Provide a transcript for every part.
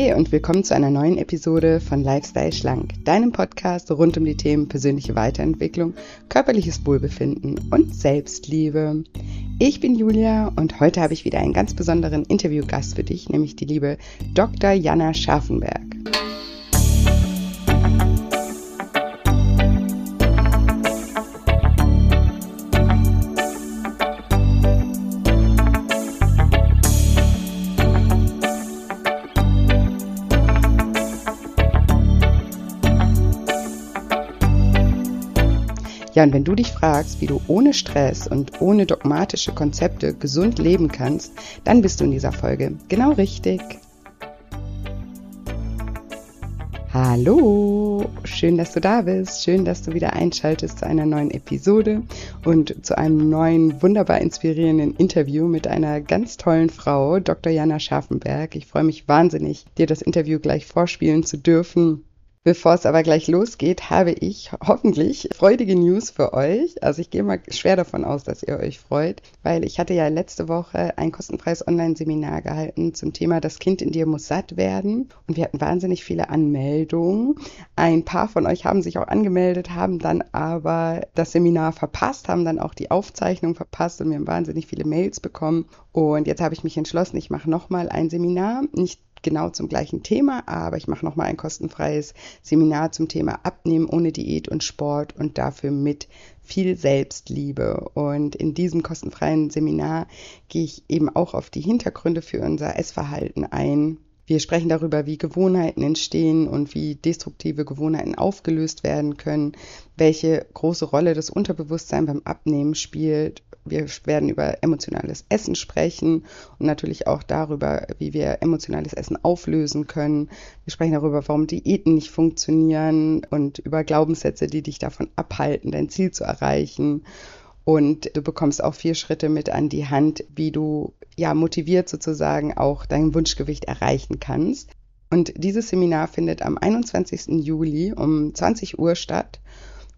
Hey und willkommen zu einer neuen Episode von Lifestyle Schlank, deinem Podcast rund um die Themen persönliche Weiterentwicklung, körperliches Wohlbefinden und Selbstliebe. Ich bin Julia und heute habe ich wieder einen ganz besonderen Interviewgast für dich, nämlich die liebe Dr. Jana Scharfenberg. Ja, und wenn du dich fragst, wie du ohne Stress und ohne dogmatische Konzepte gesund leben kannst, dann bist du in dieser Folge genau richtig. Hallo, schön, dass du da bist, schön, dass du wieder einschaltest zu einer neuen Episode und zu einem neuen, wunderbar inspirierenden Interview mit einer ganz tollen Frau, Dr. Jana Scharfenberg. Ich freue mich wahnsinnig, dir das Interview gleich vorspielen zu dürfen. Bevor es aber gleich losgeht, habe ich hoffentlich freudige News für euch. Also ich gehe mal schwer davon aus, dass ihr euch freut, weil ich hatte ja letzte Woche ein kostenfreies Online-Seminar gehalten zum Thema Das Kind in dir muss satt werden. Und wir hatten wahnsinnig viele Anmeldungen. Ein paar von euch haben sich auch angemeldet, haben dann aber das Seminar verpasst, haben dann auch die Aufzeichnung verpasst und wir haben wahnsinnig viele Mails bekommen. Und jetzt habe ich mich entschlossen, ich mache nochmal ein Seminar. Nicht genau zum gleichen Thema, aber ich mache nochmal ein kostenfreies Seminar zum Thema Abnehmen ohne Diät und Sport und dafür mit viel Selbstliebe. Und in diesem kostenfreien Seminar gehe ich eben auch auf die Hintergründe für unser Essverhalten ein. Wir sprechen darüber, wie Gewohnheiten entstehen und wie destruktive Gewohnheiten aufgelöst werden können, welche große Rolle das Unterbewusstsein beim Abnehmen spielt wir werden über emotionales Essen sprechen und natürlich auch darüber, wie wir emotionales Essen auflösen können. Wir sprechen darüber, warum Diäten nicht funktionieren und über Glaubenssätze, die dich davon abhalten, dein Ziel zu erreichen. Und du bekommst auch vier Schritte mit an die Hand, wie du ja motiviert sozusagen auch dein Wunschgewicht erreichen kannst. Und dieses Seminar findet am 21. Juli um 20 Uhr statt.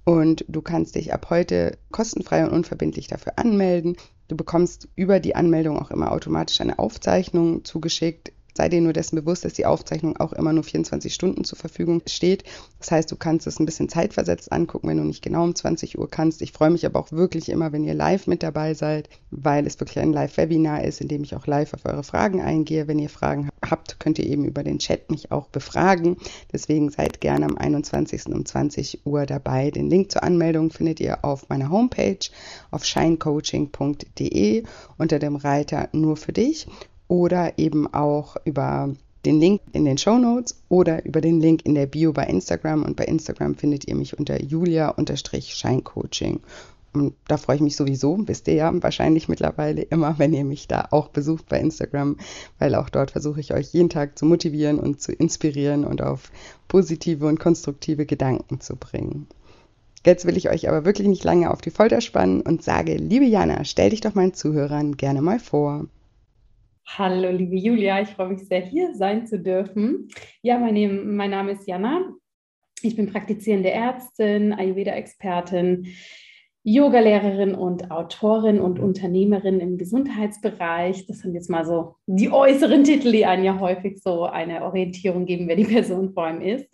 Und du kannst dich ab heute kostenfrei und unverbindlich dafür anmelden. Du bekommst über die Anmeldung auch immer automatisch eine Aufzeichnung zugeschickt sei dir nur dessen bewusst, dass die Aufzeichnung auch immer nur 24 Stunden zur Verfügung steht. Das heißt, du kannst es ein bisschen zeitversetzt angucken, wenn du nicht genau um 20 Uhr kannst. Ich freue mich aber auch wirklich immer, wenn ihr live mit dabei seid, weil es wirklich ein Live-Webinar ist, in dem ich auch live auf eure Fragen eingehe. Wenn ihr Fragen habt, könnt ihr eben über den Chat mich auch befragen. Deswegen seid gerne am 21. um 20 Uhr dabei. Den Link zur Anmeldung findet ihr auf meiner Homepage auf shinecoaching.de unter dem Reiter nur für dich oder eben auch über den Link in den Show Notes oder über den Link in der Bio bei Instagram. Und bei Instagram findet ihr mich unter julia-scheincoaching. Und da freue ich mich sowieso, wisst ihr ja wahrscheinlich mittlerweile immer, wenn ihr mich da auch besucht bei Instagram, weil auch dort versuche ich euch jeden Tag zu motivieren und zu inspirieren und auf positive und konstruktive Gedanken zu bringen. Jetzt will ich euch aber wirklich nicht lange auf die Folter spannen und sage, liebe Jana, stell dich doch meinen Zuhörern gerne mal vor. Hallo, liebe Julia, ich freue mich sehr, hier sein zu dürfen. Ja, mein, mein Name ist Jana. Ich bin praktizierende Ärztin, Ayurveda-Expertin, Yogalehrerin und Autorin und Unternehmerin im Gesundheitsbereich. Das sind jetzt mal so die äußeren Titel, die einen ja häufig so eine Orientierung geben, wer die Person vor allem ist.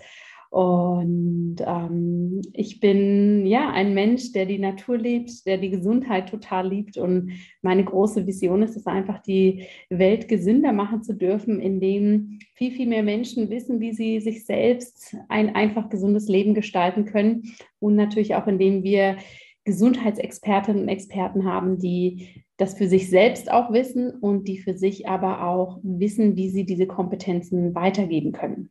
Und ähm, ich bin ja ein Mensch, der die Natur liebt, der die Gesundheit total liebt. Und meine große Vision ist es einfach, die Welt gesünder machen zu dürfen, indem viel, viel mehr Menschen wissen, wie sie sich selbst ein einfach gesundes Leben gestalten können. Und natürlich auch, indem wir Gesundheitsexpertinnen und Experten haben, die das für sich selbst auch wissen und die für sich aber auch wissen, wie sie diese Kompetenzen weitergeben können.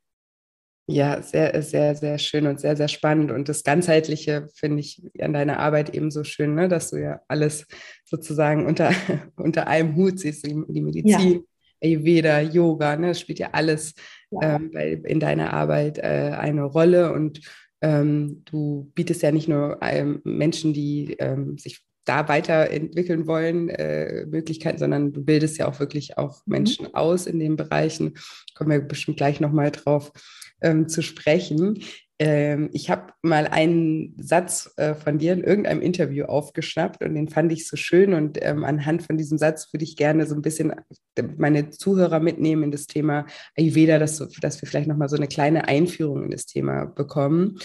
Ja, sehr, sehr, sehr schön und sehr, sehr spannend. Und das Ganzheitliche finde ich an deiner Arbeit eben so schön, ne? dass du ja alles sozusagen unter, unter einem Hut siehst, die, Medizin, ja. Ayurveda, Yoga, ne? das spielt ja alles ja. Ähm, bei, in deiner Arbeit äh, eine Rolle. Und ähm, du bietest ja nicht nur ähm, Menschen, die ähm, sich da weiterentwickeln wollen, äh, Möglichkeiten, sondern du bildest ja auch wirklich auch mhm. Menschen mhm. aus in den Bereichen. Kommen wir bestimmt gleich nochmal drauf ähm, zu sprechen. ähm, ich habe mal einen Satz äh, von dir in irgendeinem Interview aufgeschnappt und den fand ich so schön. Und ähm, anhand von diesem Satz würde ich gerne so ein bisschen äh, meine Zuhörer mitnehmen in das Thema Ayurveda, dass, dass wir vielleicht nochmal so eine kleine Einführung in das Thema bekommen.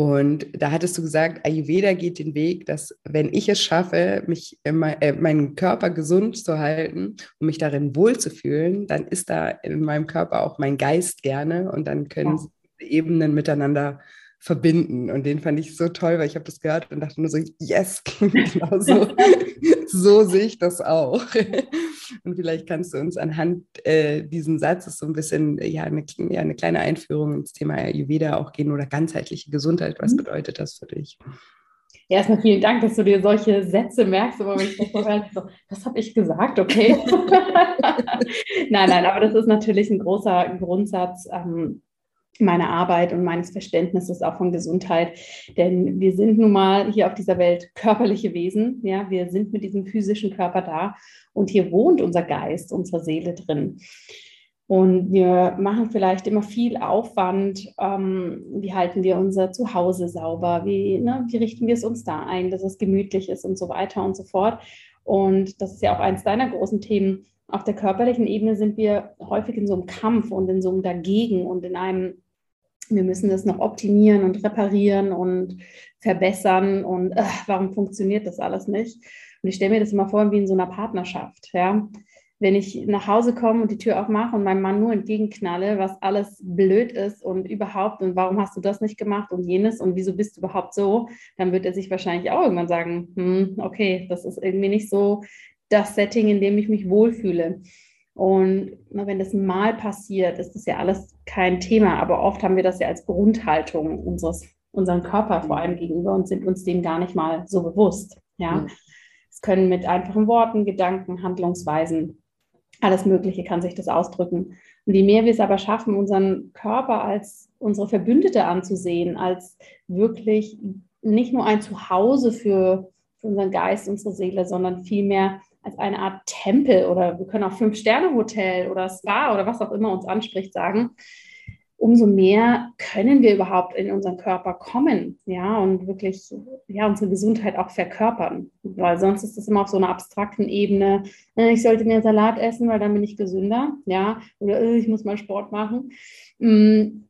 Und da hattest du gesagt, Ayurveda geht den Weg, dass wenn ich es schaffe, mich äh, meinen Körper gesund zu halten und mich darin wohlzufühlen, dann ist da in meinem Körper auch mein Geist gerne und dann können ja. Ebenen miteinander verbinden. Und den fand ich so toll, weil ich habe das gehört und dachte nur so, yes, genau so, so sehe ich das auch. Und vielleicht kannst du uns anhand äh, diesen Satzes so ein bisschen ja eine, ja, eine kleine Einführung ins Thema Ayurveda auch gehen oder ganzheitliche Gesundheit. Was mhm. bedeutet das für dich? Ja, erstmal vielen Dank, dass du dir solche Sätze merkst, aber wenn ich das so höre, so, das habe ich gesagt, okay. nein, nein, aber das ist natürlich ein großer Grundsatz. Ähm, meiner Arbeit und meines Verständnisses auch von Gesundheit. Denn wir sind nun mal hier auf dieser Welt körperliche Wesen. Ja, wir sind mit diesem physischen Körper da und hier wohnt unser Geist, unsere Seele drin. Und wir machen vielleicht immer viel Aufwand. Ähm, wie halten wir unser Zuhause sauber? Wie, ne, wie richten wir es uns da ein, dass es gemütlich ist und so weiter und so fort. Und das ist ja auch eins deiner großen Themen. Auf der körperlichen Ebene sind wir häufig in so einem Kampf und in so einem Dagegen und in einem wir müssen das noch optimieren und reparieren und verbessern und äh, warum funktioniert das alles nicht? Und ich stelle mir das immer vor wie in so einer Partnerschaft, ja. Wenn ich nach Hause komme und die Tür aufmache und meinem Mann nur entgegenknalle, was alles blöd ist und überhaupt und warum hast du das nicht gemacht und jenes und wieso bist du überhaupt so, dann wird er sich wahrscheinlich auch irgendwann sagen, hm, okay, das ist irgendwie nicht so das Setting, in dem ich mich wohlfühle. Und wenn das mal passiert, ist das ja alles kein Thema. Aber oft haben wir das ja als Grundhaltung unseres, unseren Körper vor allem gegenüber und sind uns dem gar nicht mal so bewusst. Ja, mhm. es können mit einfachen Worten, Gedanken, Handlungsweisen, alles Mögliche kann sich das ausdrücken. Und je mehr wir es aber schaffen, unseren Körper als unsere Verbündete anzusehen, als wirklich nicht nur ein Zuhause für, für unseren Geist, unsere Seele, sondern vielmehr als eine Art Tempel oder wir können auch Fünf-Sterne-Hotel oder Spa oder was auch immer uns anspricht sagen, umso mehr können wir überhaupt in unseren Körper kommen, ja, und wirklich, ja, unsere Gesundheit auch verkörpern. Weil sonst ist das immer auf so einer abstrakten Ebene, äh, ich sollte mehr Salat essen, weil dann bin ich gesünder, ja, oder äh, ich muss mal Sport machen. Mm,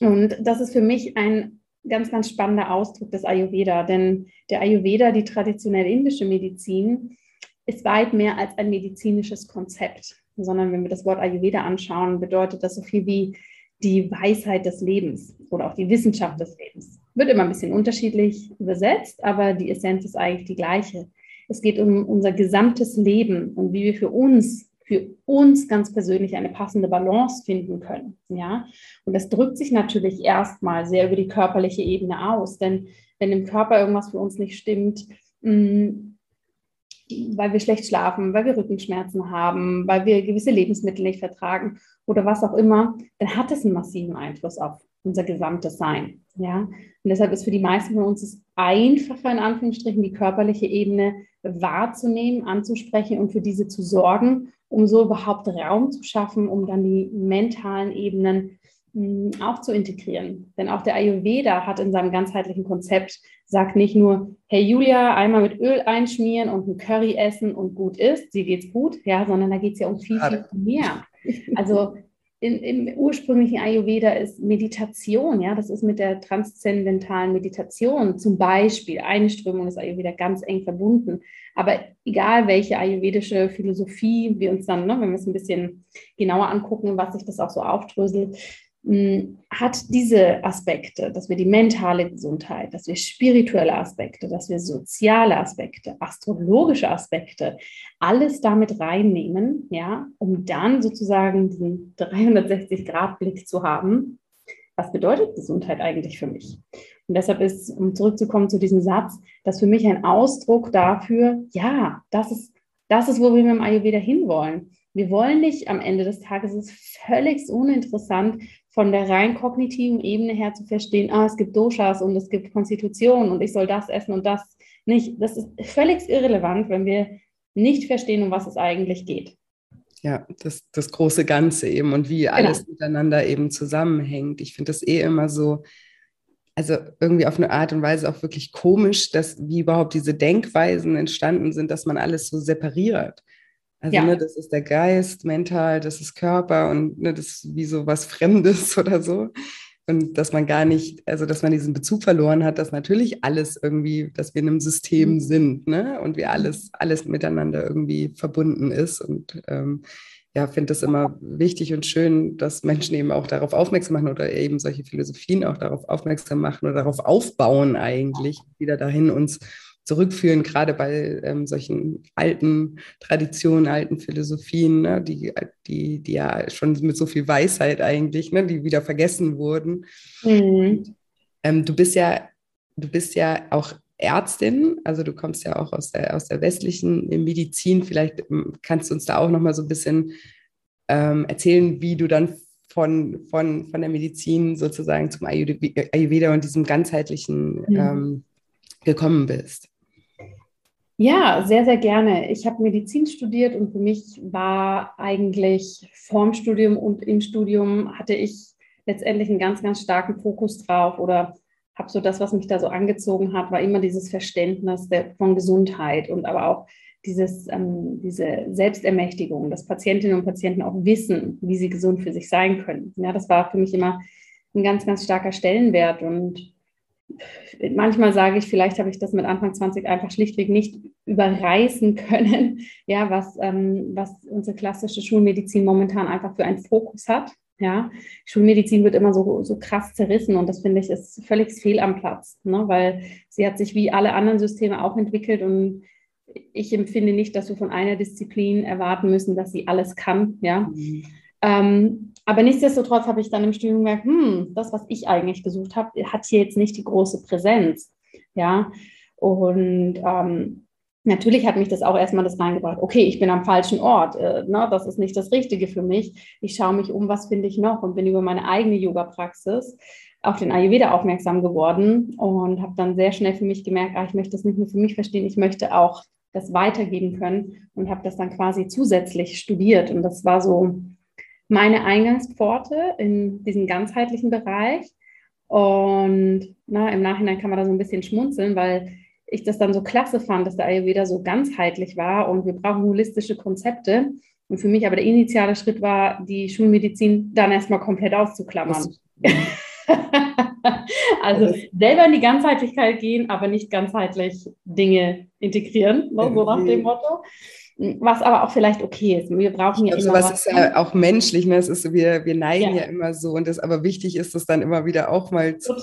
und das ist für mich ein ganz, ganz spannender Ausdruck des Ayurveda, denn der Ayurveda, die traditionelle indische Medizin, ist weit mehr als ein medizinisches Konzept, sondern wenn wir das Wort Ayurveda anschauen, bedeutet das so viel wie die Weisheit des Lebens oder auch die Wissenschaft des Lebens. Wird immer ein bisschen unterschiedlich übersetzt, aber die Essenz ist eigentlich die gleiche. Es geht um unser gesamtes Leben und wie wir für uns, für uns ganz persönlich eine passende Balance finden können. Ja? Und das drückt sich natürlich erstmal sehr über die körperliche Ebene aus, denn wenn im Körper irgendwas für uns nicht stimmt, mm, weil wir schlecht schlafen, weil wir Rückenschmerzen haben, weil wir gewisse Lebensmittel nicht vertragen oder was auch immer, dann hat es einen massiven Einfluss auf unser gesamtes Sein. Ja? Und deshalb ist für die meisten von uns es einfacher, in Anführungsstrichen, die körperliche Ebene wahrzunehmen, anzusprechen und für diese zu sorgen, um so überhaupt Raum zu schaffen, um dann die mentalen Ebenen auch zu integrieren. Denn auch der Ayurveda hat in seinem ganzheitlichen Konzept, sagt nicht nur, hey Julia, einmal mit Öl einschmieren und ein Curry essen und gut ist, sie geht's gut, ja, sondern da geht es ja um viel, viel mehr. Also in, im ursprünglichen Ayurveda ist Meditation, ja, das ist mit der transzendentalen Meditation zum Beispiel eine Strömung des Ayurveda ganz eng verbunden. Aber egal welche ayurvedische Philosophie wir uns dann, ne, wenn wir es ein bisschen genauer angucken, was sich das auch so aufdröselt, hat diese Aspekte, dass wir die mentale Gesundheit, dass wir spirituelle Aspekte, dass wir soziale Aspekte, astrologische Aspekte, alles damit reinnehmen, ja, um dann sozusagen diesen 360-Grad-Blick zu haben. Was bedeutet Gesundheit eigentlich für mich? Und deshalb ist, um zurückzukommen zu diesem Satz, das für mich ein Ausdruck dafür, ja, das ist, das ist, wo wir mit dem Ayurveda hinwollen. Wir wollen nicht am Ende des Tages, es ist völlig uninteressant, von der rein kognitiven Ebene her zu verstehen, ah, es gibt Doshas und es gibt Konstitutionen und ich soll das essen und das nicht. Das ist völlig irrelevant, wenn wir nicht verstehen, um was es eigentlich geht. Ja, das, das große Ganze eben und wie genau. alles miteinander eben zusammenhängt. Ich finde das eh immer so also irgendwie auf eine Art und Weise auch wirklich komisch, dass wie überhaupt diese Denkweisen entstanden sind, dass man alles so separiert. Also, ja. ne, das ist der Geist, mental, das ist Körper und ne, das ist wie so was Fremdes oder so. Und dass man gar nicht, also dass man diesen Bezug verloren hat, dass natürlich alles irgendwie, dass wir in einem System mhm. sind, ne? Und wir alles, alles miteinander irgendwie verbunden ist. Und ähm, ja, finde es immer wichtig und schön, dass Menschen eben auch darauf aufmerksam machen oder eben solche Philosophien auch darauf aufmerksam machen oder darauf aufbauen eigentlich, wieder dahin uns zurückführen, gerade bei ähm, solchen alten Traditionen, alten Philosophien, ne, die, die, die ja schon mit so viel Weisheit eigentlich, ne, die wieder vergessen wurden. Mhm. Ähm, du bist ja, du bist ja auch Ärztin, also du kommst ja auch aus der, aus der westlichen Medizin. Vielleicht ähm, kannst du uns da auch noch mal so ein bisschen ähm, erzählen, wie du dann von, von, von der Medizin sozusagen zum Ayurveda und diesem ganzheitlichen mhm. ähm, gekommen bist. Ja, sehr, sehr gerne. Ich habe Medizin studiert und für mich war eigentlich vorm Studium und im Studium hatte ich letztendlich einen ganz, ganz starken Fokus drauf oder habe so das, was mich da so angezogen hat, war immer dieses Verständnis der, von Gesundheit und aber auch dieses, ähm, diese Selbstermächtigung, dass Patientinnen und Patienten auch wissen, wie sie gesund für sich sein können. Ja, das war für mich immer ein ganz, ganz starker Stellenwert und manchmal sage ich, vielleicht habe ich das mit Anfang 20 einfach schlichtweg nicht überreißen können, ja, was, ähm, was unsere klassische Schulmedizin momentan einfach für einen Fokus hat. Ja, Schulmedizin wird immer so, so krass zerrissen und das finde ich ist völlig fehl am Platz, ne? weil sie hat sich wie alle anderen Systeme auch entwickelt und ich empfinde nicht, dass wir von einer Disziplin erwarten müssen, dass sie alles kann. Ja. Mhm. Ähm, aber nichtsdestotrotz habe ich dann im Studium gemerkt, hm, das, was ich eigentlich gesucht habe, hat hier jetzt nicht die große Präsenz. Ja, und ähm, natürlich hat mich das auch erstmal das reingebracht, okay, ich bin am falschen Ort, äh, ne, das ist nicht das Richtige für mich. Ich schaue mich um, was finde ich noch und bin über meine eigene Yoga-Praxis auf den Ayurveda aufmerksam geworden und habe dann sehr schnell für mich gemerkt, ah, ich möchte das nicht nur für mich verstehen, ich möchte auch das weitergeben können und habe das dann quasi zusätzlich studiert und das war so meine Eingangspforte in diesen ganzheitlichen Bereich. Und na, im Nachhinein kann man da so ein bisschen schmunzeln, weil ich das dann so klasse fand, dass der Ayurveda so ganzheitlich war und wir brauchen holistische Konzepte. Und für mich aber der initiale Schritt war, die Schulmedizin dann erstmal komplett auszuklammern. also selber in die Ganzheitlichkeit gehen, aber nicht ganzheitlich Dinge integrieren, ne, so nach dem Motto was aber auch vielleicht okay ist. Wir brauchen ja also immer was. ist ja auch menschlich, ne? Es ist, wir, wir neigen ja. ja immer so und das aber wichtig ist es dann immer wieder auch mal zu.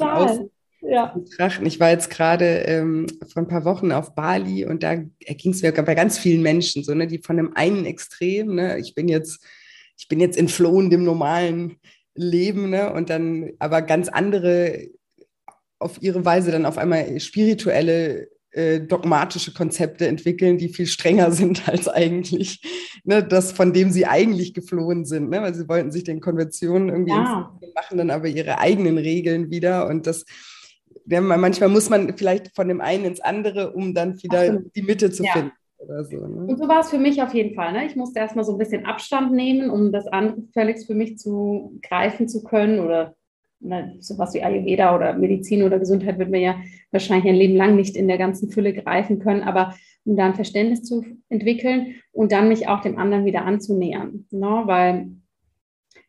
Ja. betrachten. Ich war jetzt gerade ähm, vor ein paar Wochen auf Bali und da ging es mir bei ganz vielen Menschen so, ne, die von dem einen Extrem, ne, ich bin jetzt, ich bin jetzt entflohen dem normalen Leben, ne, und dann aber ganz andere auf ihre Weise dann auf einmal spirituelle äh, dogmatische Konzepte entwickeln, die viel strenger sind als eigentlich ne, das, von dem sie eigentlich geflohen sind. Ne? Weil sie wollten sich den Konventionen irgendwie ja. machen, dann aber ihre eigenen Regeln wieder. Und das, ja, manchmal muss man vielleicht von dem einen ins andere, um dann wieder Absolut. die Mitte zu ja. finden. So, ne? Und so war es für mich auf jeden Fall. Ne? Ich musste erstmal so ein bisschen Abstand nehmen, um das andere völlig für mich zu greifen zu können oder ne, sowas wie Ayurveda oder Medizin oder Gesundheit wird man ja wahrscheinlich ein Leben lang nicht in der ganzen Fülle greifen können, aber um da ein Verständnis zu entwickeln und dann mich auch dem anderen wieder anzunähern. Ne? Weil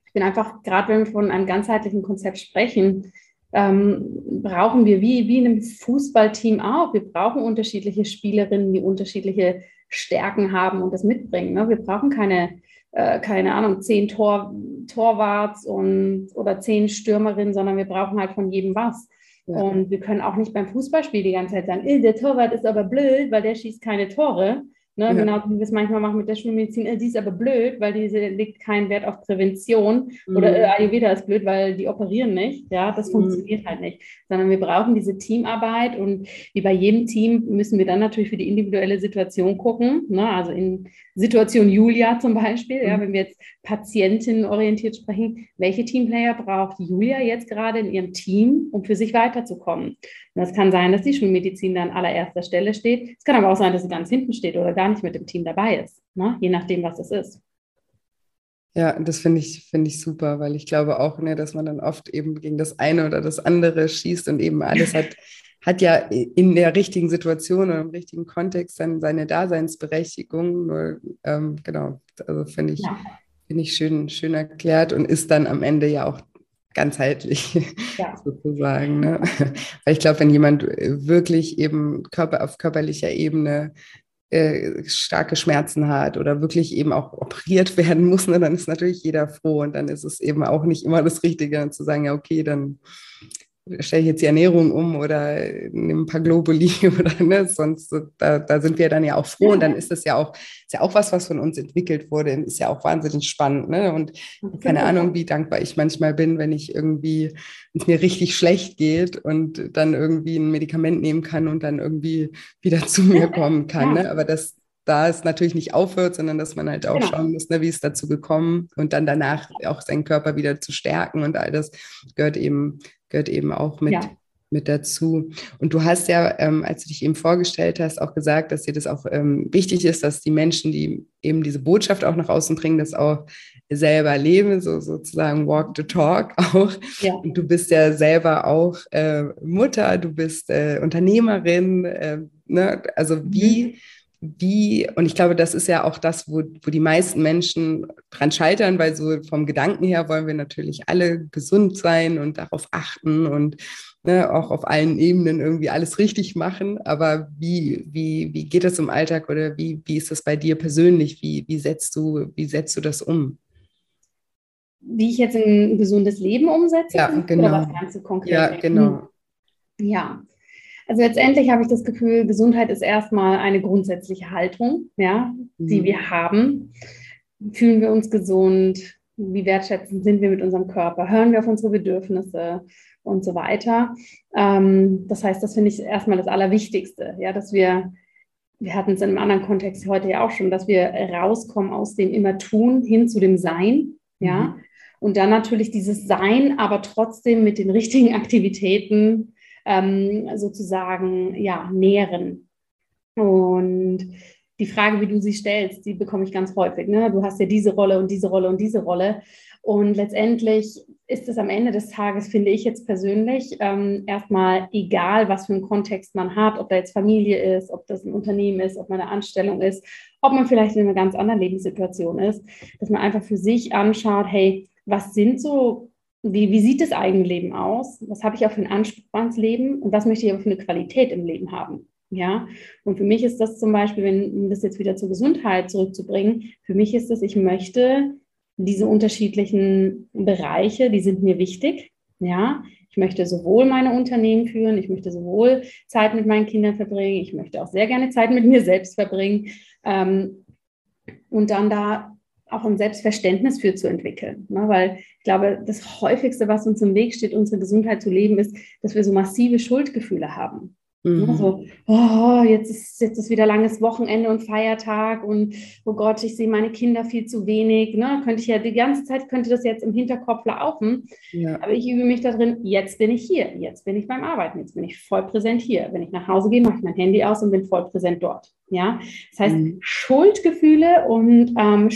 ich bin einfach, gerade wenn wir von einem ganzheitlichen Konzept sprechen, ähm, brauchen wir wie, wie in einem Fußballteam auch. Wir brauchen unterschiedliche Spielerinnen, die unterschiedliche Stärken haben und das mitbringen. Ne? Wir brauchen keine äh, keine Ahnung, zehn Tor, Torwarts und, oder zehn Stürmerinnen, sondern wir brauchen halt von jedem was. Ja. Und wir können auch nicht beim Fußballspiel die ganze Zeit sagen, äh, der Torwart ist aber blöd, weil der schießt keine Tore. Ne, ja. Genau wie wir es manchmal machen mit der Schulmedizin, äh, die ist aber blöd, weil diese legt keinen Wert auf Prävention. Mhm. Oder äh, Ayurveda ist blöd, weil die operieren nicht. Ja, das mhm. funktioniert halt nicht. Sondern wir brauchen diese Teamarbeit und wie bei jedem Team müssen wir dann natürlich für die individuelle Situation gucken. Ne? Also in Situation Julia zum Beispiel, mhm. ja, wenn wir jetzt patientenorientiert sprechen, welche Teamplayer braucht Julia jetzt gerade in ihrem Team, um für sich weiterzukommen? Und das kann sein, dass die Schulmedizin da an allererster Stelle steht. Es kann aber auch sein, dass sie ganz hinten steht oder gar nicht mit dem Team dabei ist, ne? je nachdem, was es ist. Ja, das finde ich, finde ich super, weil ich glaube auch, ne, dass man dann oft eben gegen das eine oder das andere schießt und eben alles hat, hat ja in der richtigen Situation oder im richtigen Kontext dann seine Daseinsberechtigung. Nur, ähm, genau, also finde ich, ja. finde ich schön, schön erklärt und ist dann am Ende ja auch ganzheitlich ja. sozusagen. Ne? Weil ich glaube, wenn jemand wirklich eben Körper auf körperlicher Ebene äh, starke Schmerzen hat oder wirklich eben auch operiert werden muss, ne, dann ist natürlich jeder froh und dann ist es eben auch nicht immer das Richtige zu sagen, ja, okay, dann stelle ich jetzt die Ernährung um oder nehme ein paar Globuli oder ne, sonst, da, da sind wir dann ja auch froh und dann ist das ja auch, ist ja auch was, was von uns entwickelt wurde, ist ja auch wahnsinnig spannend. Ne? Und keine Ahnung, wie dankbar ich manchmal bin, wenn ich irgendwie, wenn es mir richtig schlecht geht und dann irgendwie ein Medikament nehmen kann und dann irgendwie wieder zu mir kommen kann. Ne? Aber das, da es natürlich nicht aufhört, sondern dass man halt auch genau. schauen muss, ne, wie ist dazu gekommen und dann danach auch seinen Körper wieder zu stärken und all das gehört eben gehört eben auch mit, ja. mit dazu. Und du hast ja, ähm, als du dich eben vorgestellt hast, auch gesagt, dass dir das auch ähm, wichtig ist, dass die Menschen, die eben diese Botschaft auch nach außen bringen, das auch selber leben, so sozusagen walk the talk auch. Ja. Und du bist ja selber auch äh, Mutter, du bist äh, Unternehmerin. Äh, ne? Also wie, mhm wie, und ich glaube, das ist ja auch das, wo, wo die meisten Menschen dran scheitern, weil so vom Gedanken her wollen wir natürlich alle gesund sein und darauf achten und ne, auch auf allen Ebenen irgendwie alles richtig machen. Aber wie, wie, wie geht das im Alltag oder wie, wie ist das bei dir persönlich? Wie, wie, setzt du, wie setzt du das um? Wie ich jetzt ein gesundes Leben umsetze? Ja, genau. Oder was ganz konkret? Ja, genau. Ja, also letztendlich habe ich das Gefühl, Gesundheit ist erstmal eine grundsätzliche Haltung, ja, die mhm. wir haben. Fühlen wir uns gesund? Wie wertschätzend sind wir mit unserem Körper? Hören wir auf unsere Bedürfnisse und so weiter? Ähm, das heißt, das finde ich erstmal das Allerwichtigste, ja, dass wir wir hatten es in einem anderen Kontext heute ja auch schon, dass wir rauskommen aus dem immer tun hin zu dem Sein, ja. Mhm. Und dann natürlich dieses Sein, aber trotzdem mit den richtigen Aktivitäten ähm, sozusagen ja, nähren. Und die Frage, wie du sie stellst, die bekomme ich ganz häufig. Ne? Du hast ja diese Rolle und diese Rolle und diese Rolle. Und letztendlich ist es am Ende des Tages, finde ich jetzt persönlich, ähm, erstmal egal, was für einen Kontext man hat, ob da jetzt Familie ist, ob das ein Unternehmen ist, ob man eine Anstellung ist, ob man vielleicht in einer ganz anderen Lebenssituation ist, dass man einfach für sich anschaut, hey, was sind so wie, wie sieht das Eigenleben aus? Was habe ich auch für einen Anspruch ans Leben und was möchte ich aber für eine Qualität im Leben haben? Ja, und für mich ist das zum Beispiel, wenn um das jetzt wieder zur Gesundheit zurückzubringen, für mich ist das, ich möchte diese unterschiedlichen Bereiche, die sind mir wichtig. Ja, ich möchte sowohl meine Unternehmen führen, ich möchte sowohl Zeit mit meinen Kindern verbringen, ich möchte auch sehr gerne Zeit mit mir selbst verbringen. Ähm, und dann da auch ein Selbstverständnis für zu entwickeln. Ne? Weil ich glaube, das häufigste, was uns im Weg steht, unsere Gesundheit zu leben, ist, dass wir so massive Schuldgefühle haben. Ne, mhm. So, oh, jetzt ist, jetzt ist wieder langes Wochenende und Feiertag und oh Gott, ich sehe meine Kinder viel zu wenig. Ne? Könnte ich ja die ganze Zeit, könnte das jetzt im Hinterkopf laufen. Ja. Aber ich übe mich darin, jetzt bin ich hier, jetzt bin ich beim Arbeiten, jetzt bin ich voll präsent hier. Wenn ich nach Hause gehe, mache ich mein Handy aus und bin voll präsent dort. Ja, das heißt, mhm. Schuldgefühle und ähm,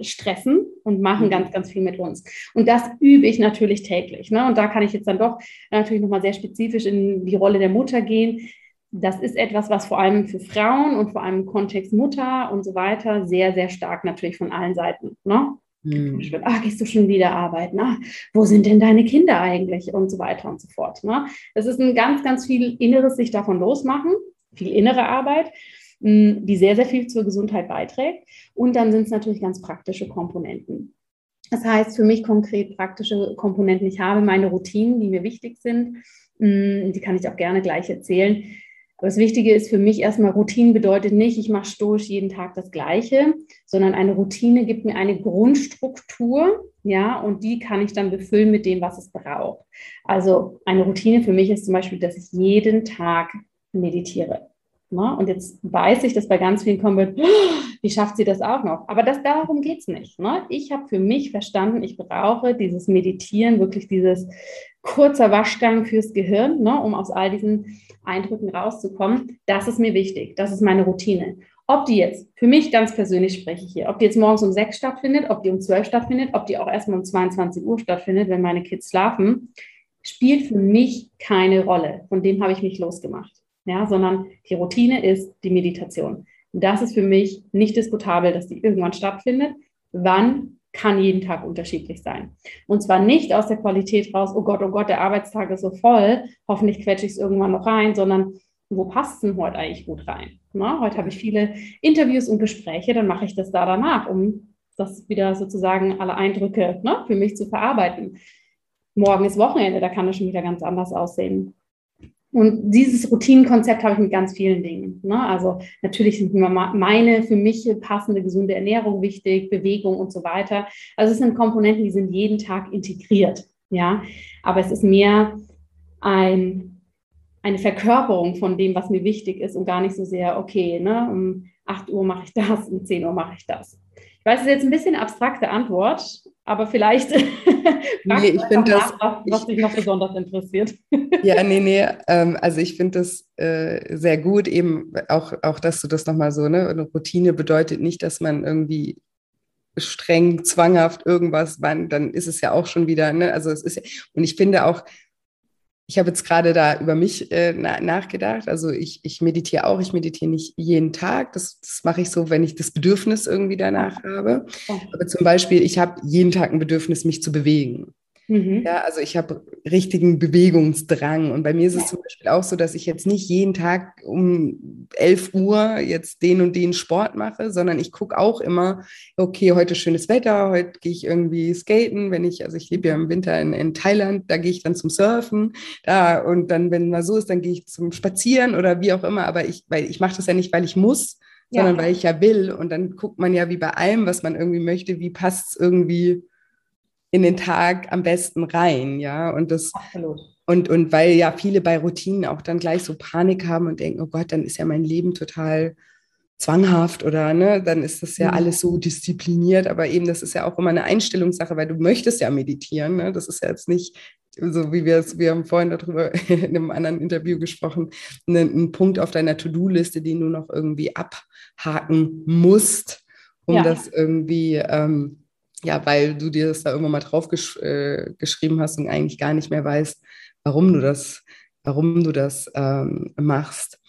stressen und machen mhm. ganz, ganz viel mit uns. Und das übe ich natürlich täglich. Ne? Und da kann ich jetzt dann doch natürlich nochmal sehr spezifisch in die Rolle der Mutter gehen. Das ist etwas, was vor allem für Frauen und vor allem im Kontext Mutter und so weiter sehr, sehr stark natürlich von allen Seiten. Ne? Mhm. Ach, gehst du schon wieder arbeiten? Ach, wo sind denn deine Kinder eigentlich? Und so weiter und so fort. Ne? Das ist ein ganz, ganz viel Inneres sich davon losmachen, viel innere Arbeit die sehr, sehr viel zur Gesundheit beiträgt. Und dann sind es natürlich ganz praktische Komponenten. Das heißt für mich konkret praktische Komponenten. Ich habe meine Routinen, die mir wichtig sind. Die kann ich auch gerne gleich erzählen. Aber das Wichtige ist für mich erstmal, Routinen bedeutet nicht, ich mache stoisch jeden Tag das Gleiche, sondern eine Routine gibt mir eine Grundstruktur, ja, und die kann ich dann befüllen mit dem, was es braucht. Also eine Routine für mich ist zum Beispiel, dass ich jeden Tag meditiere. Ne? Und jetzt weiß ich, dass bei ganz vielen kommen wird, wie schafft sie das auch noch? Aber das, darum geht es nicht. Ne? Ich habe für mich verstanden, ich brauche dieses Meditieren, wirklich dieses kurzer Waschgang fürs Gehirn, ne? um aus all diesen Eindrücken rauszukommen. Das ist mir wichtig. Das ist meine Routine. Ob die jetzt, für mich ganz persönlich spreche ich hier, ob die jetzt morgens um sechs stattfindet, ob die um zwölf stattfindet, ob die auch erstmal um 22 Uhr stattfindet, wenn meine Kids schlafen, spielt für mich keine Rolle. Von dem habe ich mich losgemacht. Ja, sondern die Routine ist die Meditation. Das ist für mich nicht diskutabel, dass die irgendwann stattfindet. Wann kann jeden Tag unterschiedlich sein. Und zwar nicht aus der Qualität raus, oh Gott, oh Gott, der Arbeitstag ist so voll, hoffentlich quetsche ich es irgendwann noch rein, sondern wo passt es denn heute eigentlich gut rein? Na, heute habe ich viele Interviews und Gespräche, dann mache ich das da danach, um das wieder sozusagen alle Eindrücke ne, für mich zu verarbeiten. Morgen ist Wochenende, da kann das schon wieder ganz anders aussehen. Und dieses Routinenkonzept habe ich mit ganz vielen Dingen. Ne? Also natürlich sind meine für mich passende gesunde Ernährung wichtig, Bewegung und so weiter. Also es sind Komponenten, die sind jeden Tag integriert. Ja, aber es ist mehr ein, eine Verkörperung von dem, was mir wichtig ist und gar nicht so sehr, okay, ne, um 8 Uhr mache ich das, um 10 Uhr mache ich das. Ich weiß, es ist jetzt ein bisschen abstrakte Antwort, aber vielleicht nee, ich finde das, was, was dich noch besonders interessiert. ja, nee, nee, ähm, also ich finde das äh, sehr gut, eben auch, auch, dass du das nochmal so, ne, eine Routine bedeutet nicht, dass man irgendwie streng, zwanghaft irgendwas, wann, dann ist es ja auch schon wieder, ne, also es ist, und ich finde auch, ich habe jetzt gerade da über mich äh, na, nachgedacht. Also ich, ich meditiere auch, ich meditiere nicht jeden Tag. Das, das mache ich so, wenn ich das Bedürfnis irgendwie danach habe. Aber zum Beispiel, ich habe jeden Tag ein Bedürfnis, mich zu bewegen. Mhm. Ja, also ich habe richtigen Bewegungsdrang. Und bei mir ist es zum Beispiel auch so, dass ich jetzt nicht jeden Tag um 11 Uhr jetzt den und den Sport mache, sondern ich gucke auch immer, okay, heute schönes Wetter, heute gehe ich irgendwie skaten, wenn ich, also ich lebe ja im Winter in, in Thailand, da gehe ich dann zum Surfen, da und dann, wenn mal so ist, dann gehe ich zum Spazieren oder wie auch immer. Aber ich, weil ich mache das ja nicht, weil ich muss, sondern ja. weil ich ja will. Und dann guckt man ja wie bei allem, was man irgendwie möchte, wie passt es irgendwie in den Tag am besten rein, ja. Und das Absolut. Und, und weil ja viele bei Routinen auch dann gleich so Panik haben und denken, oh Gott, dann ist ja mein Leben total zwanghaft oder ne, dann ist das ja mhm. alles so diszipliniert, aber eben das ist ja auch immer eine Einstellungssache, weil du möchtest ja meditieren, ne? das ist ja jetzt nicht so wie wir es, wir haben vorhin darüber in einem anderen Interview gesprochen, ne, ein Punkt auf deiner To-Do-Liste, den du noch irgendwie abhaken musst, um ja. das irgendwie ähm, ja, weil du dir das da irgendwann mal drauf gesch äh, geschrieben hast und eigentlich gar nicht mehr weißt, warum du das, warum du das ähm, machst.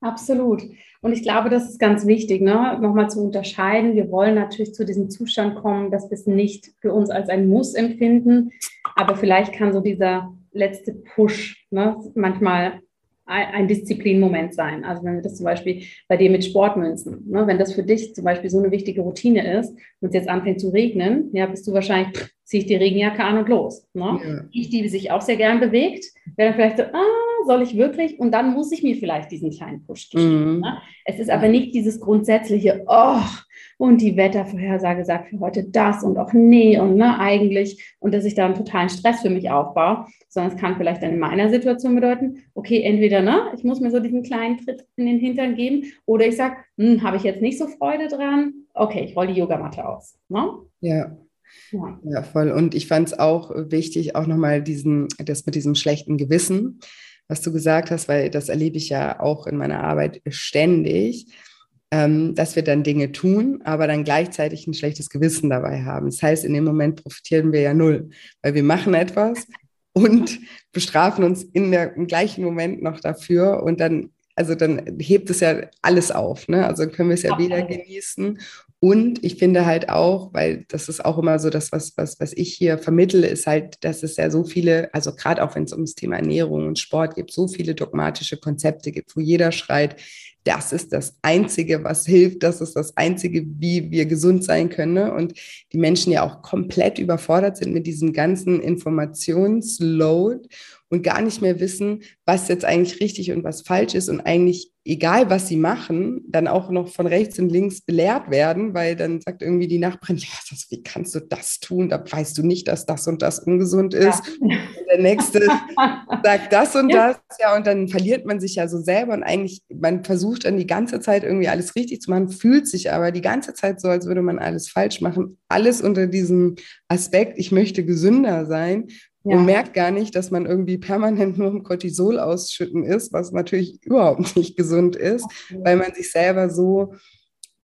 Absolut. Und ich glaube, das ist ganz wichtig, ne? nochmal zu unterscheiden. Wir wollen natürlich zu diesem Zustand kommen, dass wir es nicht für uns als ein Muss empfinden, aber vielleicht kann so dieser letzte Push ne, manchmal ein Disziplinmoment sein. Also wenn wir das zum Beispiel bei dir mit Sportmünzen, ne, wenn das für dich zum Beispiel so eine wichtige Routine ist und es jetzt anfängt zu regnen, ja, bist du wahrscheinlich, ziehe ich die Regenjacke an und los. Ne? Ja. Ich, die sich auch sehr gern bewegt, wäre dann vielleicht so, ah, soll ich wirklich? Und dann muss ich mir vielleicht diesen kleinen Push geben. Mhm. Ne? Es ist aber nicht dieses grundsätzliche, oh, und die Wettervorhersage sagt für heute das und auch nee und ne, eigentlich und dass ich da einen totalen Stress für mich aufbaue, sondern es kann vielleicht dann in meiner Situation bedeuten, okay, entweder ne, ich muss mir so diesen kleinen Tritt in den Hintern geben oder ich sage, hm, habe ich jetzt nicht so Freude dran, okay, ich roll die Yogamatte aus. Ne? Ja. Ja. ja, voll. Und ich fand es auch wichtig, auch nochmal diesen, das mit diesem schlechten Gewissen, was du gesagt hast, weil das erlebe ich ja auch in meiner Arbeit ständig ähm, dass wir dann Dinge tun, aber dann gleichzeitig ein schlechtes Gewissen dabei haben. Das heißt, in dem Moment profitieren wir ja null, weil wir machen etwas und bestrafen uns in der, im gleichen Moment noch dafür und dann also dann hebt es ja alles auf. Ne? Also können wir es ja wieder genießen. Und ich finde halt auch, weil das ist auch immer so das, was, was, was ich hier vermittle, ist halt, dass es ja so viele, also gerade auch wenn es ums Thema Ernährung und Sport gibt, so viele dogmatische Konzepte gibt, wo jeder schreit, das ist das Einzige, was hilft, das ist das Einzige, wie wir gesund sein können. Ne? Und die Menschen ja auch komplett überfordert sind mit diesem ganzen Informationsload und gar nicht mehr wissen, was jetzt eigentlich richtig und was falsch ist und eigentlich egal was sie machen, dann auch noch von rechts und links belehrt werden, weil dann sagt irgendwie die Nachbarin, ja, das, wie kannst du das tun? Da weißt du nicht, dass das und das ungesund ist. Ja. der nächste sagt das und ja. das, ja, und dann verliert man sich ja so selber und eigentlich, man versucht dann die ganze Zeit irgendwie alles richtig zu machen, fühlt sich aber die ganze Zeit so, als würde man alles falsch machen. Alles unter diesem Aspekt, ich möchte gesünder sein, ja. und merkt gar nicht, dass man irgendwie permanent nur im Cortisol ausschütten ist, was natürlich überhaupt nicht gesund ist, okay. weil man sich selber so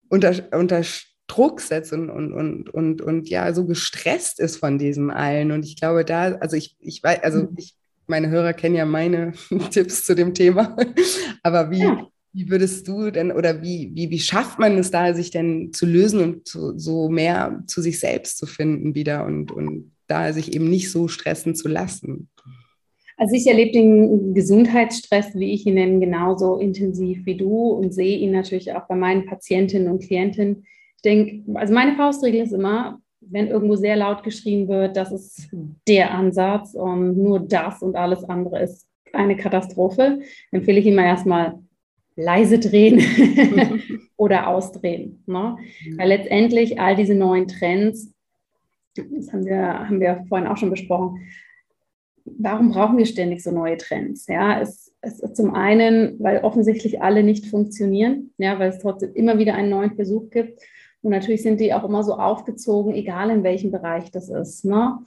unter, unter Druck setzt und, und, und, und, und ja, so gestresst ist von diesem allen. Und ich glaube, da, also ich, ich weiß, also mhm. ich, meine Hörer kennen ja meine Tipps zu dem Thema, aber wie, ja. wie würdest du denn oder wie, wie, wie schafft man es da, sich denn zu lösen und zu, so mehr zu sich selbst zu finden wieder und, und da sich eben nicht so stressen zu lassen? Also ich erlebe den Gesundheitsstress, wie ich ihn nenne, genauso intensiv wie du und sehe ihn natürlich auch bei meinen Patientinnen und Klientinnen ich denke, also meine Faustregel ist immer, wenn irgendwo sehr laut geschrien wird, das ist der Ansatz und nur das und alles andere ist eine Katastrophe, empfehle ich immer erstmal leise drehen oder ausdrehen. Ne? Weil letztendlich all diese neuen Trends, das haben wir, haben wir vorhin auch schon besprochen, warum brauchen wir ständig so neue Trends? Ja, es, es ist zum einen, weil offensichtlich alle nicht funktionieren, ja, weil es trotzdem immer wieder einen neuen Versuch gibt. Und natürlich sind die auch immer so aufgezogen, egal in welchem Bereich das ist. Ne?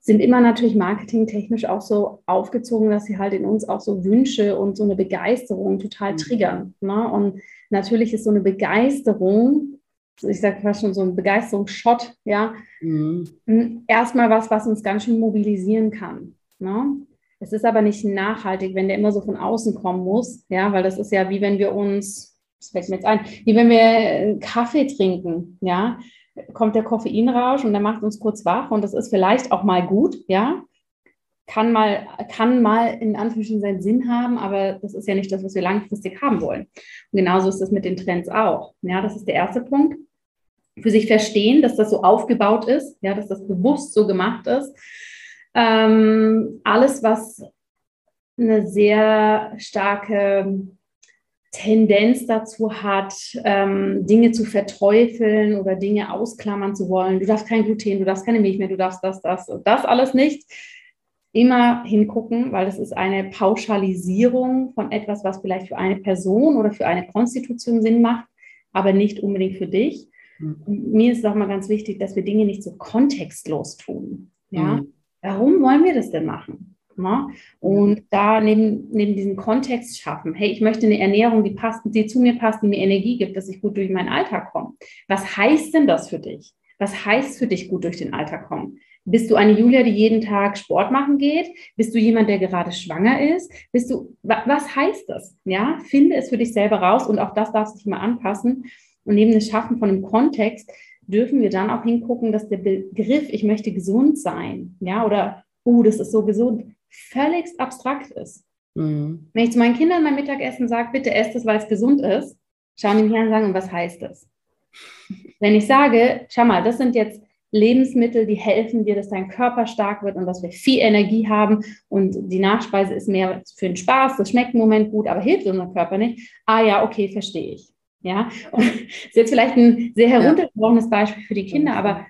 Sind immer natürlich marketingtechnisch auch so aufgezogen, dass sie halt in uns auch so Wünsche und so eine Begeisterung total mhm. triggern. Ne? Und natürlich ist so eine Begeisterung, ich sage fast schon so ein Begeisterungsshot, ja, mhm. erstmal was, was uns ganz schön mobilisieren kann. Ne? Es ist aber nicht nachhaltig, wenn der immer so von außen kommen muss, ja, weil das ist ja wie wenn wir uns das fällt mir jetzt ein, wie wenn wir äh, Kaffee trinken, ja, kommt der Koffeinrausch und der macht uns kurz wach und das ist vielleicht auch mal gut, ja, kann mal, kann mal in Anführungsstrichen seinen Sinn haben, aber das ist ja nicht das, was wir langfristig haben wollen. Und genauso ist das mit den Trends auch. Ja, das ist der erste Punkt. Für sich verstehen, dass das so aufgebaut ist, ja, dass das bewusst so gemacht ist. Ähm, alles, was eine sehr starke Tendenz dazu hat, ähm, Dinge zu verteufeln oder Dinge ausklammern zu wollen. Du darfst kein Gluten, du darfst keine Milch mehr, du darfst das, das und das alles nicht. Immer hingucken, weil das ist eine Pauschalisierung von etwas, was vielleicht für eine Person oder für eine Konstitution Sinn macht, aber nicht unbedingt für dich. Mir ist es auch mal ganz wichtig, dass wir Dinge nicht so kontextlos tun. Ja? Mhm. Warum wollen wir das denn machen? Ne? Und da neben, neben diesem Kontext schaffen, hey, ich möchte eine Ernährung, die passt, die zu mir passt, die mir Energie gibt, dass ich gut durch meinen Alltag komme. Was heißt denn das für dich? Was heißt für dich gut durch den Alltag kommen? Bist du eine Julia, die jeden Tag Sport machen geht? Bist du jemand, der gerade schwanger ist? Bist du, was heißt das? Ja, finde es für dich selber raus und auch das darfst du dich mal anpassen. Und neben dem Schaffen von einem Kontext dürfen wir dann auch hingucken, dass der Begriff, ich möchte gesund sein, ja, oder, oh, das ist so gesund, völlig abstrakt ist. Mhm. Wenn ich zu meinen Kindern beim Mittagessen sage, bitte esst es, weil es gesund ist, schauen die mich an und sagen, was heißt das? Wenn ich sage, schau mal, das sind jetzt Lebensmittel, die helfen dir, dass dein Körper stark wird und dass wir viel Energie haben und die Nachspeise ist mehr für den Spaß, das schmeckt im Moment gut, aber hilft unserem Körper nicht. Ah ja, okay, verstehe ich. Ja, und das ist jetzt vielleicht ein sehr heruntergebrochenes Beispiel für die Kinder, aber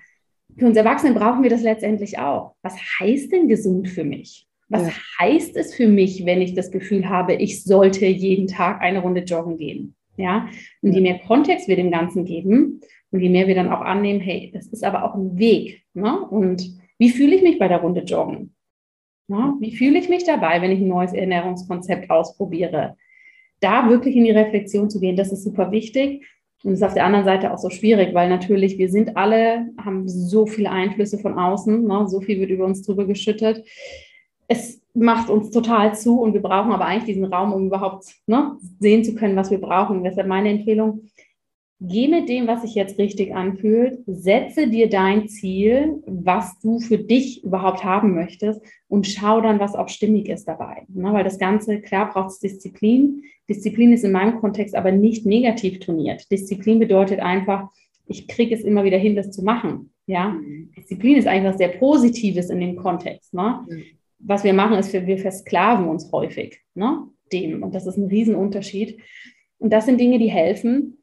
für uns Erwachsene brauchen wir das letztendlich auch. Was heißt denn gesund für mich? Was ja. heißt es für mich, wenn ich das Gefühl habe, ich sollte jeden Tag eine Runde joggen gehen? Ja, und je mehr Kontext wir dem Ganzen geben und je mehr wir dann auch annehmen, hey, das ist aber auch ein Weg. Ne? Und wie fühle ich mich bei der Runde joggen? Ne? Wie fühle ich mich dabei, wenn ich ein neues Ernährungskonzept ausprobiere? Da wirklich in die Reflexion zu gehen, das ist super wichtig. Und ist auf der anderen Seite auch so schwierig, weil natürlich wir sind alle, haben so viele Einflüsse von außen, ne? so viel wird über uns drüber geschüttet es macht uns total zu und wir brauchen aber eigentlich diesen Raum, um überhaupt ne, sehen zu können, was wir brauchen. deshalb meine Empfehlung, geh mit dem, was sich jetzt richtig anfühlt, setze dir dein Ziel, was du für dich überhaupt haben möchtest und schau dann, was auch stimmig ist dabei. Ne, weil das Ganze, klar, braucht es Disziplin. Disziplin ist in meinem Kontext aber nicht negativ toniert. Disziplin bedeutet einfach, ich kriege es immer wieder hin, das zu machen. Ja, mhm. Disziplin ist eigentlich was sehr Positives in dem Kontext. Ne? Mhm was wir machen, ist, wir versklaven uns häufig ne, dem. Und das ist ein Riesenunterschied. Und das sind Dinge, die helfen.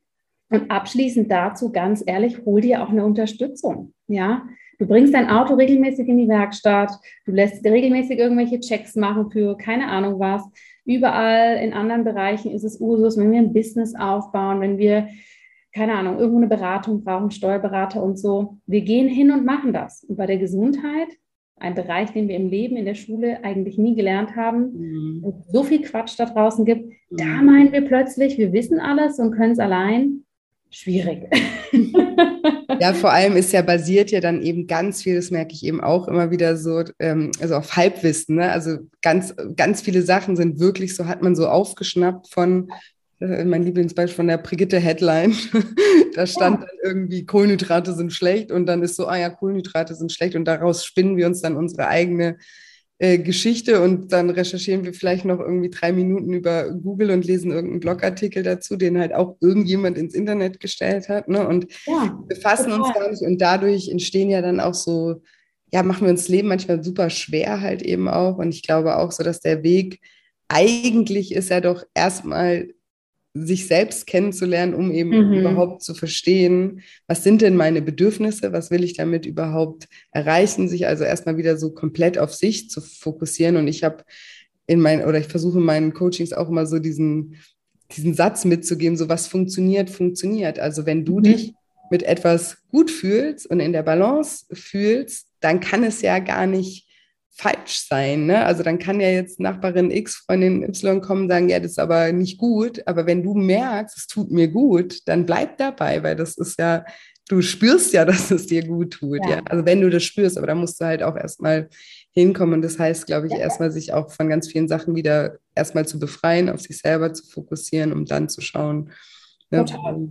Und abschließend dazu, ganz ehrlich, hol dir auch eine Unterstützung. Ja, du bringst dein Auto regelmäßig in die Werkstatt, du lässt regelmäßig irgendwelche Checks machen für keine Ahnung was. Überall in anderen Bereichen ist es Usus, wenn wir ein Business aufbauen, wenn wir keine Ahnung, irgendwo eine Beratung brauchen, Steuerberater und so. Wir gehen hin und machen das. Und bei der Gesundheit ein Bereich, den wir im Leben, in der Schule eigentlich nie gelernt haben. Mhm. Und so viel Quatsch da draußen gibt. Mhm. Da meinen wir plötzlich, wir wissen alles und können es allein. Schwierig. Ja, vor allem ist ja basiert ja dann eben ganz viel, das merke ich eben auch immer wieder so, ähm, also auf Halbwissen. Ne? Also ganz, ganz viele Sachen sind wirklich so, hat man so aufgeschnappt von, äh, mein Lieblingsbeispiel von der Brigitte Headline. da stand ja. dann irgendwie, Kohlenhydrate sind schlecht und dann ist so, ah ja, Kohlenhydrate sind schlecht und daraus spinnen wir uns dann unsere eigene äh, Geschichte und dann recherchieren wir vielleicht noch irgendwie drei Minuten über Google und lesen irgendeinen Blogartikel dazu, den halt auch irgendjemand ins Internet gestellt hat. Ne? Und ja, befassen total. uns gar nicht und dadurch entstehen ja dann auch so, ja, machen wir uns Leben manchmal super schwer halt eben auch. Und ich glaube auch so, dass der Weg eigentlich ist ja doch erstmal sich selbst kennenzulernen, um eben mhm. überhaupt zu verstehen, was sind denn meine Bedürfnisse, was will ich damit überhaupt erreichen, sich also erstmal wieder so komplett auf sich zu fokussieren. Und ich habe in meinen, oder ich versuche in meinen Coachings auch immer so diesen, diesen Satz mitzugeben, so was funktioniert, funktioniert. Also wenn du mhm. dich mit etwas gut fühlst und in der Balance fühlst, dann kann es ja gar nicht falsch sein. Ne? Also dann kann ja jetzt Nachbarin X, Freundin Y kommen und sagen, ja, das ist aber nicht gut. Aber wenn du merkst, es tut mir gut, dann bleib dabei, weil das ist ja, du spürst ja, dass es dir gut tut. Ja. ja? Also wenn du das spürst, aber da musst du halt auch erstmal hinkommen. Und das heißt, glaube ich, ja. erstmal sich auch von ganz vielen Sachen wieder erstmal zu befreien, auf sich selber zu fokussieren, um dann zu schauen. Ne? Total.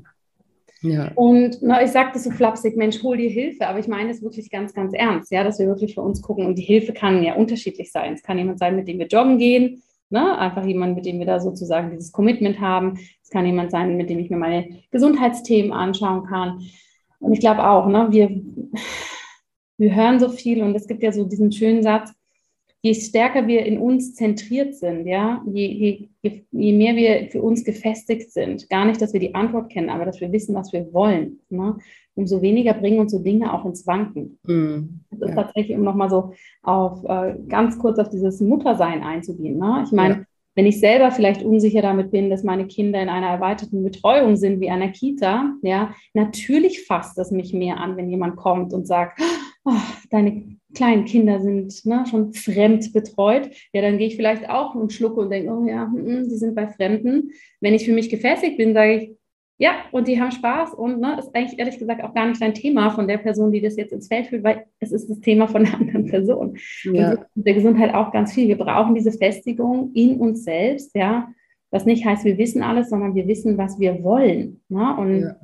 Ja. Und na, ich sagte so flapsig, Mensch, hol dir Hilfe, aber ich meine es wirklich ganz, ganz ernst, ja, dass wir wirklich für uns gucken. Und die Hilfe kann ja unterschiedlich sein. Es kann jemand sein, mit dem wir joggen gehen, ne? einfach jemand, mit dem wir da sozusagen dieses Commitment haben. Es kann jemand sein, mit dem ich mir meine Gesundheitsthemen anschauen kann. Und ich glaube auch, ne, wir, wir hören so viel und es gibt ja so diesen schönen Satz, je stärker wir in uns zentriert sind, ja, je, je, je mehr wir für uns gefestigt sind, gar nicht, dass wir die Antwort kennen, aber dass wir wissen, was wir wollen, ne, umso weniger bringen uns so Dinge auch ins Wanken. Mm, das ist ja. tatsächlich, um nochmal so auf äh, ganz kurz auf dieses Muttersein einzugehen. Ne? Ich meine, ja. wenn ich selber vielleicht unsicher damit bin, dass meine Kinder in einer erweiterten Betreuung sind wie einer Kita, ja, natürlich fasst es mich mehr an, wenn jemand kommt und sagt, oh, deine kleinen Kinder sind ne, schon fremd betreut, ja, dann gehe ich vielleicht auch und schlucke und denke, oh ja, die hm, sind bei Fremden. Wenn ich für mich gefestigt bin, sage ich, ja, und die haben Spaß und ne, ist eigentlich ehrlich gesagt auch gar nicht ein Thema von der Person, die das jetzt ins Feld führt, weil es ist das Thema von der anderen Person. Ja. Und der Gesundheit auch ganz viel. Wir brauchen diese Festigung in uns selbst, ja, was nicht heißt, wir wissen alles, sondern wir wissen, was wir wollen. Ne? Und ja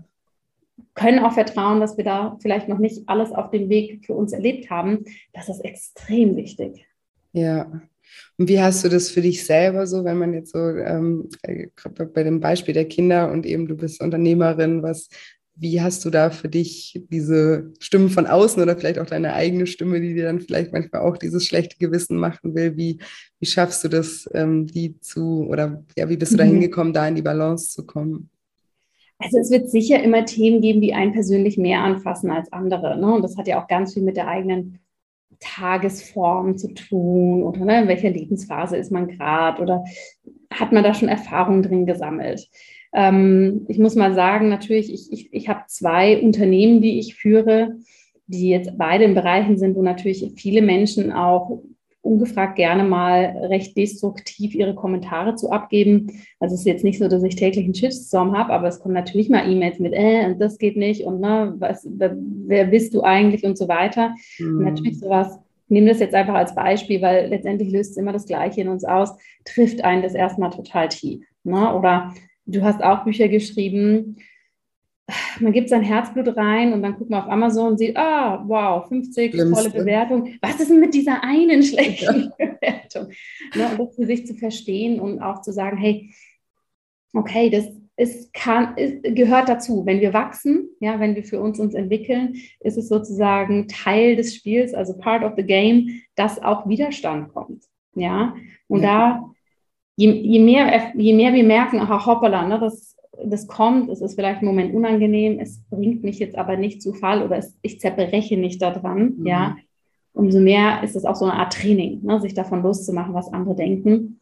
können auch vertrauen, dass wir da vielleicht noch nicht alles auf dem Weg für uns erlebt haben. Das ist extrem wichtig. Ja. Und wie hast du das für dich selber so, wenn man jetzt so ähm, bei dem Beispiel der Kinder und eben du bist Unternehmerin, was, wie hast du da für dich diese Stimmen von außen oder vielleicht auch deine eigene Stimme, die dir dann vielleicht manchmal auch dieses schlechte Gewissen machen will? Wie, wie schaffst du das, ähm, die zu, oder ja, wie bist du da mhm. hingekommen, da in die Balance zu kommen? Also es wird sicher immer Themen geben, die einen persönlich mehr anfassen als andere. Ne? Und das hat ja auch ganz viel mit der eigenen Tagesform zu tun oder ne, in welcher Lebensphase ist man gerade oder hat man da schon Erfahrungen drin gesammelt. Ähm, ich muss mal sagen, natürlich, ich, ich, ich habe zwei Unternehmen, die ich führe, die jetzt beide in Bereichen sind, wo natürlich viele Menschen auch ungefragt gerne mal recht destruktiv ihre Kommentare zu abgeben. Also es ist jetzt nicht so, dass ich täglich einen Shitstorm habe, aber es kommen natürlich mal E-Mails mit, äh, und das geht nicht und ne, was, wer bist du eigentlich und so weiter. Mhm. Und natürlich sowas, ich nehme das jetzt einfach als Beispiel, weil letztendlich löst es immer das Gleiche in uns aus, trifft einen das erstmal total tief. Ne? Oder du hast auch Bücher geschrieben, man gibt sein Herzblut rein und dann guckt man auf Amazon und sieht, ah, wow, 50 Schlimmste. tolle Bewertung. Was ist denn mit dieser einen schlechten ja. Bewertung? Ne, und das für sich zu verstehen und auch zu sagen, hey, okay, das ist, kann, ist, gehört dazu. Wenn wir wachsen, ja, wenn wir für uns uns entwickeln, ist es sozusagen Teil des Spiels, also part of the game, dass auch Widerstand kommt. Ja, und ja. da, je, je, mehr, je mehr wir merken, ach, hoppala, ne, das das kommt, es ist vielleicht im Moment unangenehm, es bringt mich jetzt aber nicht zu Fall oder es, ich zerbreche nicht daran, mhm. ja, umso mehr ist es auch so eine Art Training, ne, sich davon loszumachen, was andere denken.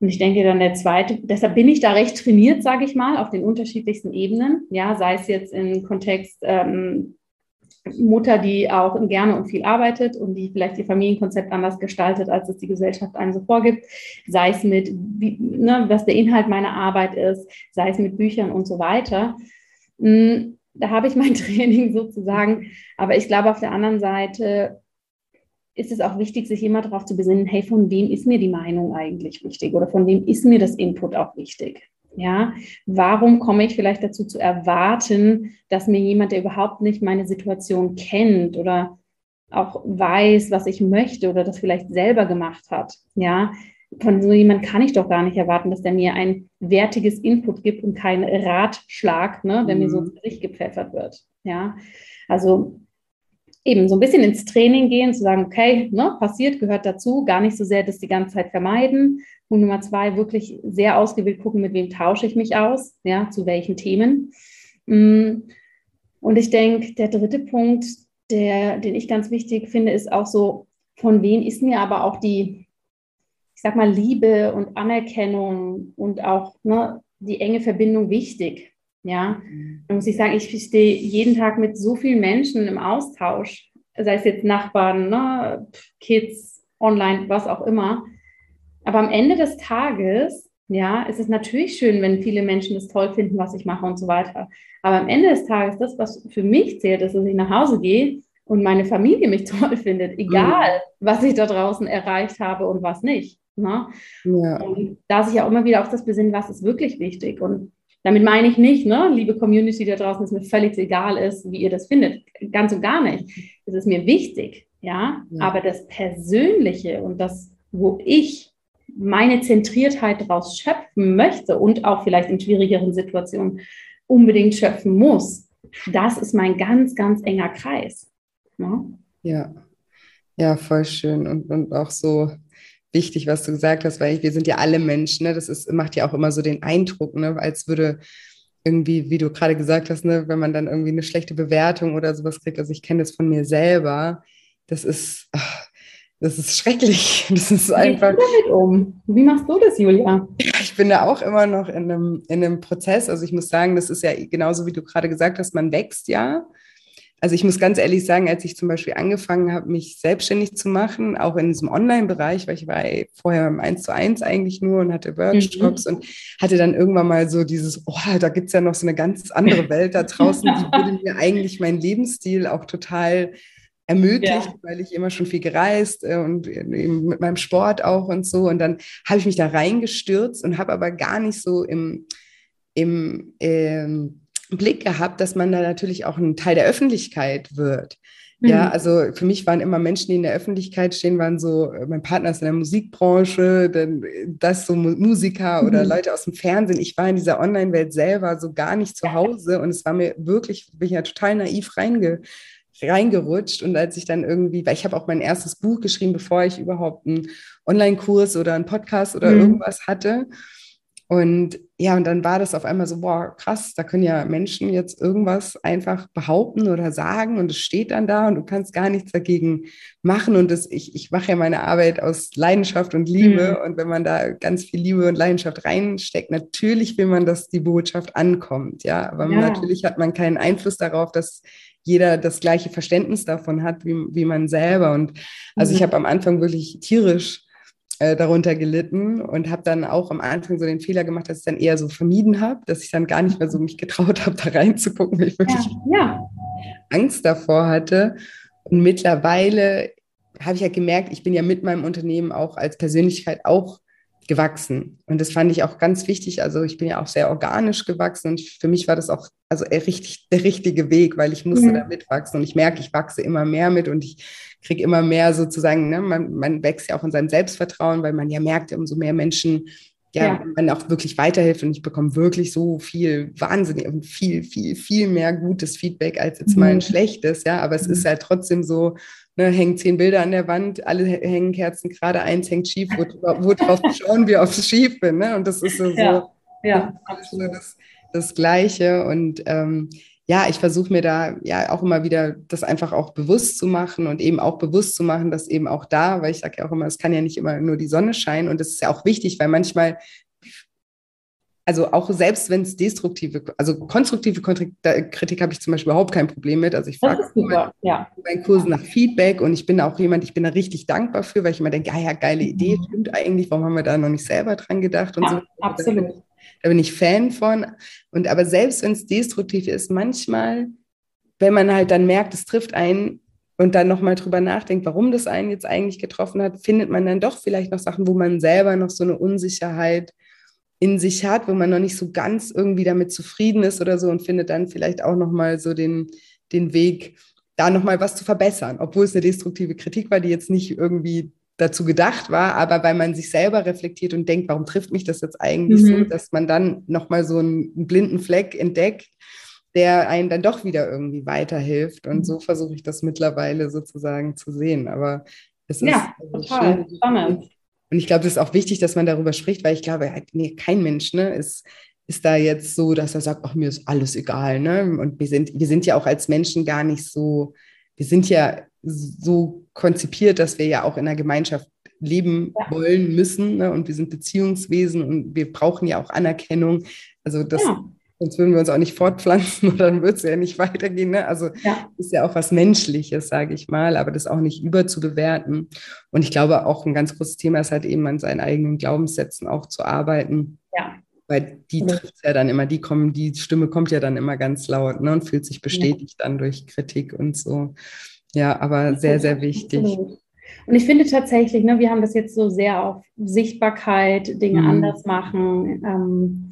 Und ich denke dann der zweite, deshalb bin ich da recht trainiert, sage ich mal, auf den unterschiedlichsten Ebenen, ja, sei es jetzt im Kontext ähm, Mutter, die auch gerne und viel arbeitet und die vielleicht ihr Familienkonzept anders gestaltet, als es die Gesellschaft einem so vorgibt, sei es mit, wie, ne, was der Inhalt meiner Arbeit ist, sei es mit Büchern und so weiter. Hm, da habe ich mein Training sozusagen. Aber ich glaube, auf der anderen Seite ist es auch wichtig, sich immer darauf zu besinnen, hey, von wem ist mir die Meinung eigentlich wichtig oder von wem ist mir das Input auch wichtig? Ja, warum komme ich vielleicht dazu zu erwarten, dass mir jemand, der überhaupt nicht meine Situation kennt oder auch weiß, was ich möchte oder das vielleicht selber gemacht hat, ja, von so jemand kann ich doch gar nicht erwarten, dass der mir ein wertiges Input gibt und keinen Ratschlag, ne, der mhm. mir so ins Gesicht gepfeffert wird. Ja, also eben so ein bisschen ins Training gehen, zu sagen, okay, ne, passiert, gehört dazu, gar nicht so sehr das die ganze Zeit vermeiden. Und Nummer zwei, wirklich sehr ausgewählt gucken, mit wem tausche ich mich aus, ja, zu welchen Themen. Mm. Und ich denke, der dritte Punkt, der, den ich ganz wichtig finde, ist auch so, von wem ist mir aber auch die, ich sag mal, Liebe und Anerkennung und auch ne, die enge Verbindung wichtig. Ja, da muss ich sagen, ich stehe jeden Tag mit so vielen Menschen im Austausch, sei es jetzt Nachbarn, ne, Kids, online, was auch immer. Aber am Ende des Tages, ja, ist es natürlich schön, wenn viele Menschen das toll finden, was ich mache und so weiter. Aber am Ende des Tages, das, was für mich zählt, ist, dass ich nach Hause gehe und meine Familie mich toll findet, egal, mhm. was ich da draußen erreicht habe und was nicht. Ne? Ja. Und da sich ja auch immer wieder auf das besinnen, was ist wirklich wichtig. Und damit meine ich nicht, ne, liebe Community da draußen, dass mir völlig egal ist, wie ihr das findet. Ganz und gar nicht. Es ist mir wichtig, ja? ja. Aber das Persönliche und das, wo ich meine Zentriertheit daraus schöpfen möchte und auch vielleicht in schwierigeren Situationen unbedingt schöpfen muss, das ist mein ganz, ganz enger Kreis. Ne? Ja, ja, voll schön und, und auch so wichtig, was du gesagt hast, weil wir sind ja alle Menschen. Ne? Das ist, macht ja auch immer so den Eindruck, ne? als würde irgendwie, wie du gerade gesagt hast, ne? wenn man dann irgendwie eine schlechte Bewertung oder sowas kriegt. Also ich kenne das von mir selber. Das ist, ach, das ist schrecklich. Das ist einfach. Wie um? Wie machst du das, Julia? Ich bin da auch immer noch in einem, in einem Prozess. Also ich muss sagen, das ist ja genauso, wie du gerade gesagt hast, man wächst ja also ich muss ganz ehrlich sagen, als ich zum Beispiel angefangen habe, mich selbstständig zu machen, auch in diesem Online-Bereich, weil ich war vorher im 1 zu 1 eigentlich nur und hatte Workshops mhm. und hatte dann irgendwann mal so dieses, oh, da gibt's ja noch so eine ganz andere Welt da draußen, die würde mir eigentlich meinen Lebensstil auch total ermöglicht, ja. weil ich immer schon viel gereist äh, und eben mit meinem Sport auch und so. Und dann habe ich mich da reingestürzt und habe aber gar nicht so im, im ähm, Blick gehabt, dass man da natürlich auch ein Teil der Öffentlichkeit wird. Ja, mhm. also für mich waren immer Menschen, die in der Öffentlichkeit stehen, waren so, äh, mein Partner ist in der Musikbranche, dann äh, das so Musiker oder mhm. Leute aus dem Fernsehen. Ich war in dieser Online-Welt selber so gar nicht zu Hause und es war mir wirklich, bin ich ja total naiv reinge, reingerutscht. Und als ich dann irgendwie, weil ich habe auch mein erstes Buch geschrieben, bevor ich überhaupt einen Online-Kurs oder einen Podcast oder mhm. irgendwas hatte. Und ja, und dann war das auf einmal so, boah, krass, da können ja Menschen jetzt irgendwas einfach behaupten oder sagen und es steht dann da und du kannst gar nichts dagegen machen. Und das, ich, ich mache ja meine Arbeit aus Leidenschaft und Liebe. Mhm. Und wenn man da ganz viel Liebe und Leidenschaft reinsteckt, natürlich will man, dass die Botschaft ankommt. Ja, aber ja. natürlich hat man keinen Einfluss darauf, dass jeder das gleiche Verständnis davon hat wie, wie man selber. Und also mhm. ich habe am Anfang wirklich tierisch äh, darunter gelitten und habe dann auch am Anfang so den Fehler gemacht, dass ich dann eher so vermieden habe, dass ich dann gar nicht mehr so mich getraut habe, da reinzugucken, weil ich wirklich ja, ja. Angst davor hatte. Und mittlerweile habe ich ja gemerkt, ich bin ja mit meinem Unternehmen auch als Persönlichkeit auch gewachsen. Und das fand ich auch ganz wichtig. Also ich bin ja auch sehr organisch gewachsen und für mich war das auch also richtig, der richtige Weg, weil ich musste mhm. da mitwachsen und ich merke, ich wachse immer mehr mit und ich kriege immer mehr sozusagen, ne, man, man wächst ja auch in seinem Selbstvertrauen, weil man ja merkt, umso mehr Menschen ja, ja. man auch wirklich weiterhilft und ich bekomme wirklich so viel wahnsinnig und viel, viel, viel mehr gutes Feedback als jetzt mhm. mal ein schlechtes, ja, aber es mhm. ist halt trotzdem so, ne, hängen zehn Bilder an der Wand, alle hängen Kerzen gerade, eins hängt schief, wo, wo drauf schauen wir, ob es schief bin, ne, und das ist so, ja, ja, so das, das Gleiche. Und ähm, ja, ich versuche mir da ja auch immer wieder das einfach auch bewusst zu machen und eben auch bewusst zu machen, dass eben auch da, weil ich sage ja auch immer, es kann ja nicht immer nur die Sonne scheinen. Und das ist ja auch wichtig, weil manchmal also auch selbst wenn es destruktive, also konstruktive Kritik habe ich zum Beispiel überhaupt kein Problem mit. Also ich frage ja. bei Kursen nach Feedback und ich bin auch jemand, ich bin da richtig dankbar für, weil ich immer denke, ja, ja, geile Idee, mhm. stimmt eigentlich, warum haben wir da noch nicht selber dran gedacht und ja, so. Absolut. Da bin ich Fan von. Und aber selbst wenn es destruktiv ist, manchmal, wenn man halt dann merkt, es trifft einen, und dann nochmal drüber nachdenkt, warum das einen jetzt eigentlich getroffen hat, findet man dann doch vielleicht noch Sachen, wo man selber noch so eine Unsicherheit in sich hat, wo man noch nicht so ganz irgendwie damit zufrieden ist oder so und findet dann vielleicht auch nochmal so den, den Weg, da nochmal was zu verbessern, obwohl es eine destruktive Kritik war, die jetzt nicht irgendwie dazu gedacht war, aber weil man sich selber reflektiert und denkt, warum trifft mich das jetzt eigentlich mhm. so, dass man dann nochmal so einen, blinden Fleck entdeckt der einen dann doch wieder irgendwie weiterhilft. Und so mhm. versuche ich das mittlerweile sozusagen zu sehen. Aber es ja, ist also total schön. spannend. Und ich glaube, es ist auch wichtig, dass man darüber spricht, weil ich glaube, nee, kein Mensch ne, ist, ist da jetzt so, dass er sagt, ach, mir ist alles egal. Ne? Und wir sind, wir sind ja auch als Menschen gar nicht so, wir sind ja so konzipiert, dass wir ja auch in einer Gemeinschaft leben ja. wollen müssen. Ne? Und wir sind Beziehungswesen und wir brauchen ja auch Anerkennung. Also das ja. Sonst würden wir uns auch nicht fortpflanzen oder dann würde es ja nicht weitergehen. Ne? Also ja. ist ja auch was Menschliches, sage ich mal, aber das auch nicht überzubewerten. Und ich glaube, auch ein ganz großes Thema ist halt eben an seinen eigenen Glaubenssätzen auch zu arbeiten. Ja. Weil die trifft ja dann immer, die kommen, die Stimme kommt ja dann immer ganz laut ne, und fühlt sich bestätigt ja. dann durch Kritik und so. Ja, aber sehr, sehr wichtig. Und ich finde tatsächlich, ne, wir haben das jetzt so sehr auf Sichtbarkeit, Dinge mhm. anders machen. Ähm,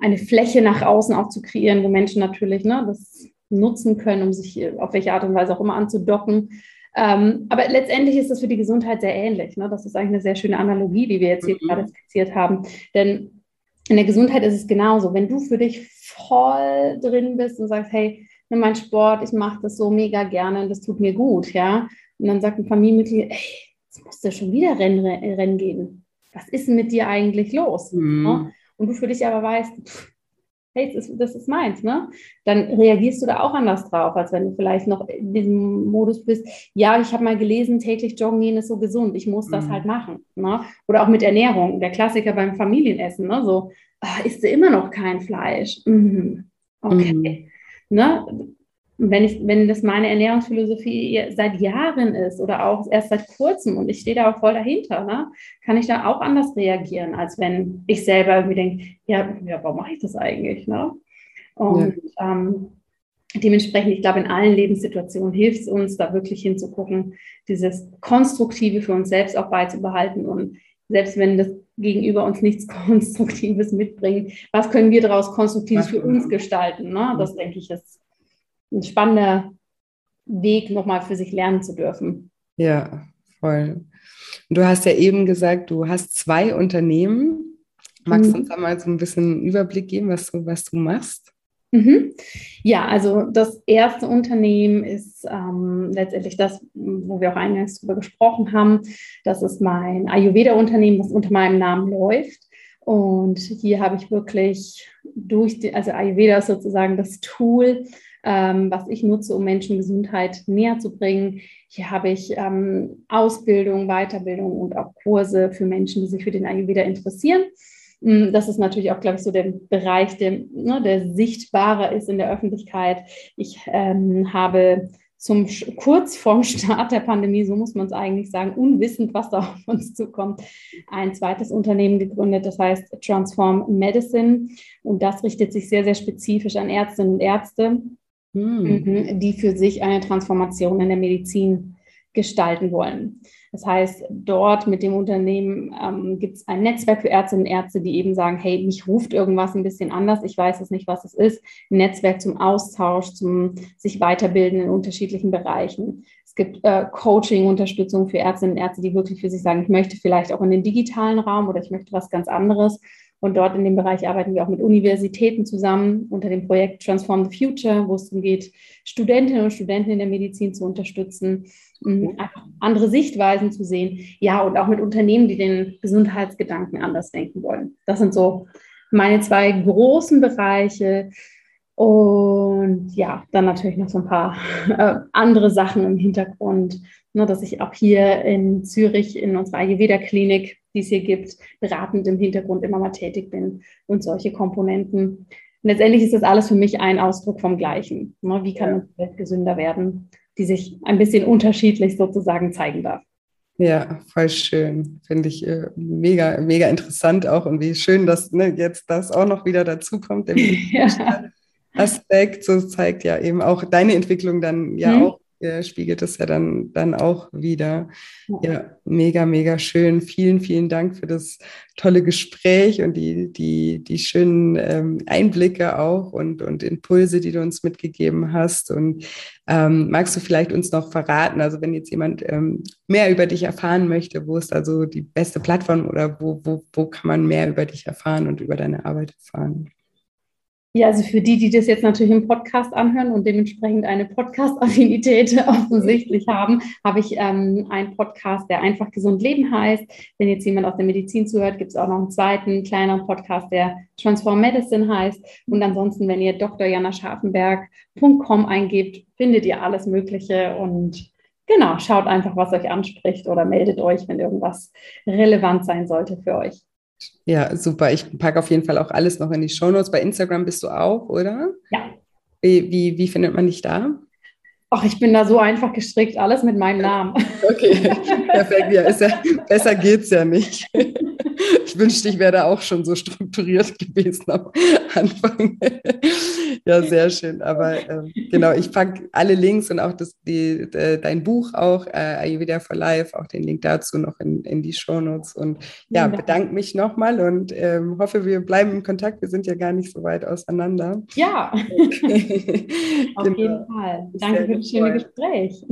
eine Fläche nach außen auch zu kreieren, wo Menschen natürlich ne, das nutzen können, um sich auf welche Art und Weise auch immer anzudocken. Ähm, aber letztendlich ist das für die Gesundheit sehr ähnlich. Ne? Das ist eigentlich eine sehr schöne Analogie, die wir jetzt hier mhm. gerade skizziert haben. Denn in der Gesundheit ist es genauso. Wenn du für dich voll drin bist und sagst, hey, nimm mein Sport, ich mache das so mega gerne und das tut mir gut, ja. Und dann sagt ein Familienmitglied, ey, jetzt musst du schon wieder Rennen, Rennen gehen. Was ist denn mit dir eigentlich los? Mhm. Ja? Und du für dich aber weißt, pff, hey, das ist, das ist meins, ne? Dann reagierst du da auch anders drauf, als wenn du vielleicht noch in diesem Modus bist, ja, ich habe mal gelesen, täglich joggen gehen ist so gesund, ich muss das mhm. halt machen. Ne? Oder auch mit Ernährung, der Klassiker beim Familienessen, ne? So, ach, isst du immer noch kein Fleisch? Mhm. Okay. Mhm. Ne? Wenn, ich, wenn das meine Ernährungsphilosophie seit Jahren ist oder auch erst seit kurzem und ich stehe da auch voll dahinter, ne, kann ich da auch anders reagieren, als wenn ich selber irgendwie denke, ja, ja warum mache ich das eigentlich? Ne? Und ja. ähm, dementsprechend, ich glaube, in allen Lebenssituationen hilft es uns, da wirklich hinzugucken, dieses Konstruktive für uns selbst auch beizubehalten und selbst wenn das Gegenüber uns nichts Konstruktives mitbringt, was können wir daraus Konstruktives für uns gestalten? Ne? Das denke ich ist ein spannender Weg, nochmal für sich lernen zu dürfen. Ja, voll. Du hast ja eben gesagt, du hast zwei Unternehmen. Magst du mhm. uns da mal so ein bisschen einen Überblick geben, was du, was du machst? Mhm. Ja, also das erste Unternehmen ist ähm, letztendlich das, wo wir auch eingangs drüber gesprochen haben. Das ist mein Ayurveda-Unternehmen, das unter meinem Namen läuft. Und hier habe ich wirklich durch, die, also Ayurveda ist sozusagen das Tool, ähm, was ich nutze, um Menschen Gesundheit näher zu bringen. Hier habe ich ähm, Ausbildung, Weiterbildung und auch Kurse für Menschen, die sich für den Ayurveda interessieren. Mm, das ist natürlich auch, glaube ich, so der Bereich, der, ne, der sichtbarer ist in der Öffentlichkeit. Ich ähm, habe zum kurz vorm Start der Pandemie, so muss man es eigentlich sagen, unwissend, was da auf uns zukommt, ein zweites Unternehmen gegründet, das heißt Transform Medicine. Und das richtet sich sehr, sehr spezifisch an Ärztinnen und Ärzte, hm. die für sich eine Transformation in der Medizin gestalten wollen. Das heißt, dort mit dem Unternehmen ähm, gibt es ein Netzwerk für Ärztinnen und Ärzte, die eben sagen, hey, mich ruft irgendwas ein bisschen anders, ich weiß es nicht, was es ist. Ein Netzwerk zum Austausch, zum sich weiterbilden in unterschiedlichen Bereichen. Es gibt äh, Coaching, Unterstützung für Ärztinnen und Ärzte, die wirklich für sich sagen, ich möchte vielleicht auch in den digitalen Raum oder ich möchte was ganz anderes. Und dort in dem Bereich arbeiten wir auch mit Universitäten zusammen unter dem Projekt Transform the Future, wo es darum geht, Studentinnen und Studenten in der Medizin zu unterstützen, einfach andere Sichtweisen zu sehen. Ja, und auch mit Unternehmen, die den Gesundheitsgedanken anders denken wollen. Das sind so meine zwei großen Bereiche. Und ja, dann natürlich noch so ein paar äh, andere Sachen im Hintergrund, ne, dass ich auch hier in Zürich in unserer Ayurveda-Klinik, die es hier gibt, beratend im Hintergrund immer mal tätig bin und solche Komponenten. Und letztendlich ist das alles für mich ein Ausdruck vom Gleichen. Ne, wie kann ja. Welt gesünder werden, die sich ein bisschen unterschiedlich sozusagen zeigen darf. Ja, voll schön. Finde ich äh, mega, mega interessant auch und wie schön, dass ne, jetzt das auch noch wieder dazu kommt. ja. Aspekt, so zeigt ja eben auch deine Entwicklung dann ja mhm. auch, äh, spiegelt es ja dann, dann auch wieder. Ja, mega, mega schön. Vielen, vielen Dank für das tolle Gespräch und die, die, die schönen ähm, Einblicke auch und, und Impulse, die du uns mitgegeben hast. Und ähm, magst du vielleicht uns noch verraten, also wenn jetzt jemand ähm, mehr über dich erfahren möchte, wo ist also die beste Plattform oder wo, wo, wo kann man mehr über dich erfahren und über deine Arbeit erfahren? Ja, also für die, die das jetzt natürlich im Podcast anhören und dementsprechend eine Podcast-Affinität offensichtlich haben, habe ich ähm, einen Podcast, der einfach gesund leben heißt. Wenn jetzt jemand aus der Medizin zuhört, gibt es auch noch einen zweiten, kleineren Podcast, der Transform Medicine heißt. Und ansonsten, wenn ihr drjanascharfenberg.com eingebt, findet ihr alles Mögliche und genau, schaut einfach, was euch anspricht oder meldet euch, wenn irgendwas relevant sein sollte für euch. Ja, super. Ich packe auf jeden Fall auch alles noch in die Shownotes. Bei Instagram bist du auch, oder? Ja. Wie, wie, wie findet man dich da? Ach, ich bin da so einfach gestrickt, alles mit meinem Namen. Okay, perfekt. Ja, ja, besser geht's ja nicht. Ich wünschte, ich wäre da auch schon so strukturiert gewesen am Anfang. Ja, sehr schön. Aber ähm, genau, ich packe alle Links und auch das, die, de, dein Buch auch, äh, Ayurveda for Life, auch den Link dazu noch in, in die Shownotes. Und ja, bedanke mich nochmal und ähm, hoffe, wir bleiben in Kontakt. Wir sind ja gar nicht so weit auseinander. Ja, auf genau. jeden Fall. Danke für das schöne Gespräch.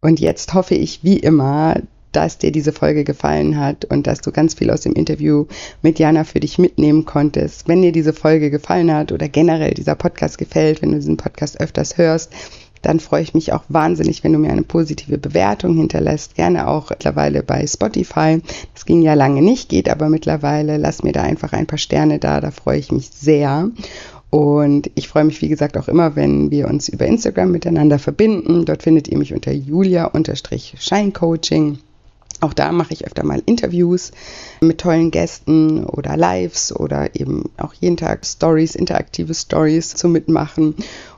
Und jetzt hoffe ich wie immer, dass dir diese Folge gefallen hat und dass du ganz viel aus dem Interview mit Jana für dich mitnehmen konntest. Wenn dir diese Folge gefallen hat oder generell dieser Podcast gefällt, wenn du diesen Podcast öfters hörst, dann freue ich mich auch wahnsinnig, wenn du mir eine positive Bewertung hinterlässt. Gerne auch mittlerweile bei Spotify. Das ging ja lange nicht, geht aber mittlerweile. Lass mir da einfach ein paar Sterne da, da freue ich mich sehr. Und ich freue mich, wie gesagt, auch immer, wenn wir uns über Instagram miteinander verbinden. Dort findet ihr mich unter julia-scheincoaching. Auch da mache ich öfter mal Interviews mit tollen Gästen oder Lives oder eben auch jeden Tag Stories, interaktive Stories zu mitmachen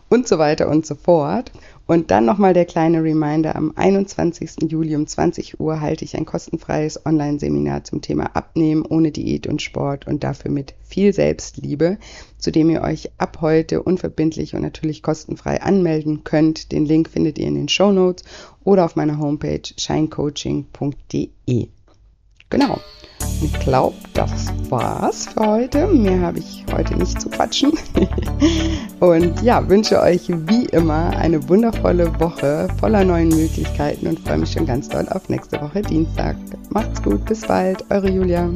und so weiter und so fort. Und dann nochmal der kleine Reminder, am 21. Juli um 20 Uhr halte ich ein kostenfreies Online-Seminar zum Thema Abnehmen ohne Diät und Sport und dafür mit viel Selbstliebe, zu dem ihr euch ab heute unverbindlich und natürlich kostenfrei anmelden könnt. Den Link findet ihr in den Show Notes oder auf meiner Homepage shinecoaching.de. Genau. Ich glaube, das war's für heute. Mehr habe ich heute nicht zu quatschen. und ja, wünsche euch wie immer eine wundervolle Woche voller neuen Möglichkeiten und freue mich schon ganz doll auf nächste Woche Dienstag. Macht's gut, bis bald, eure Julia.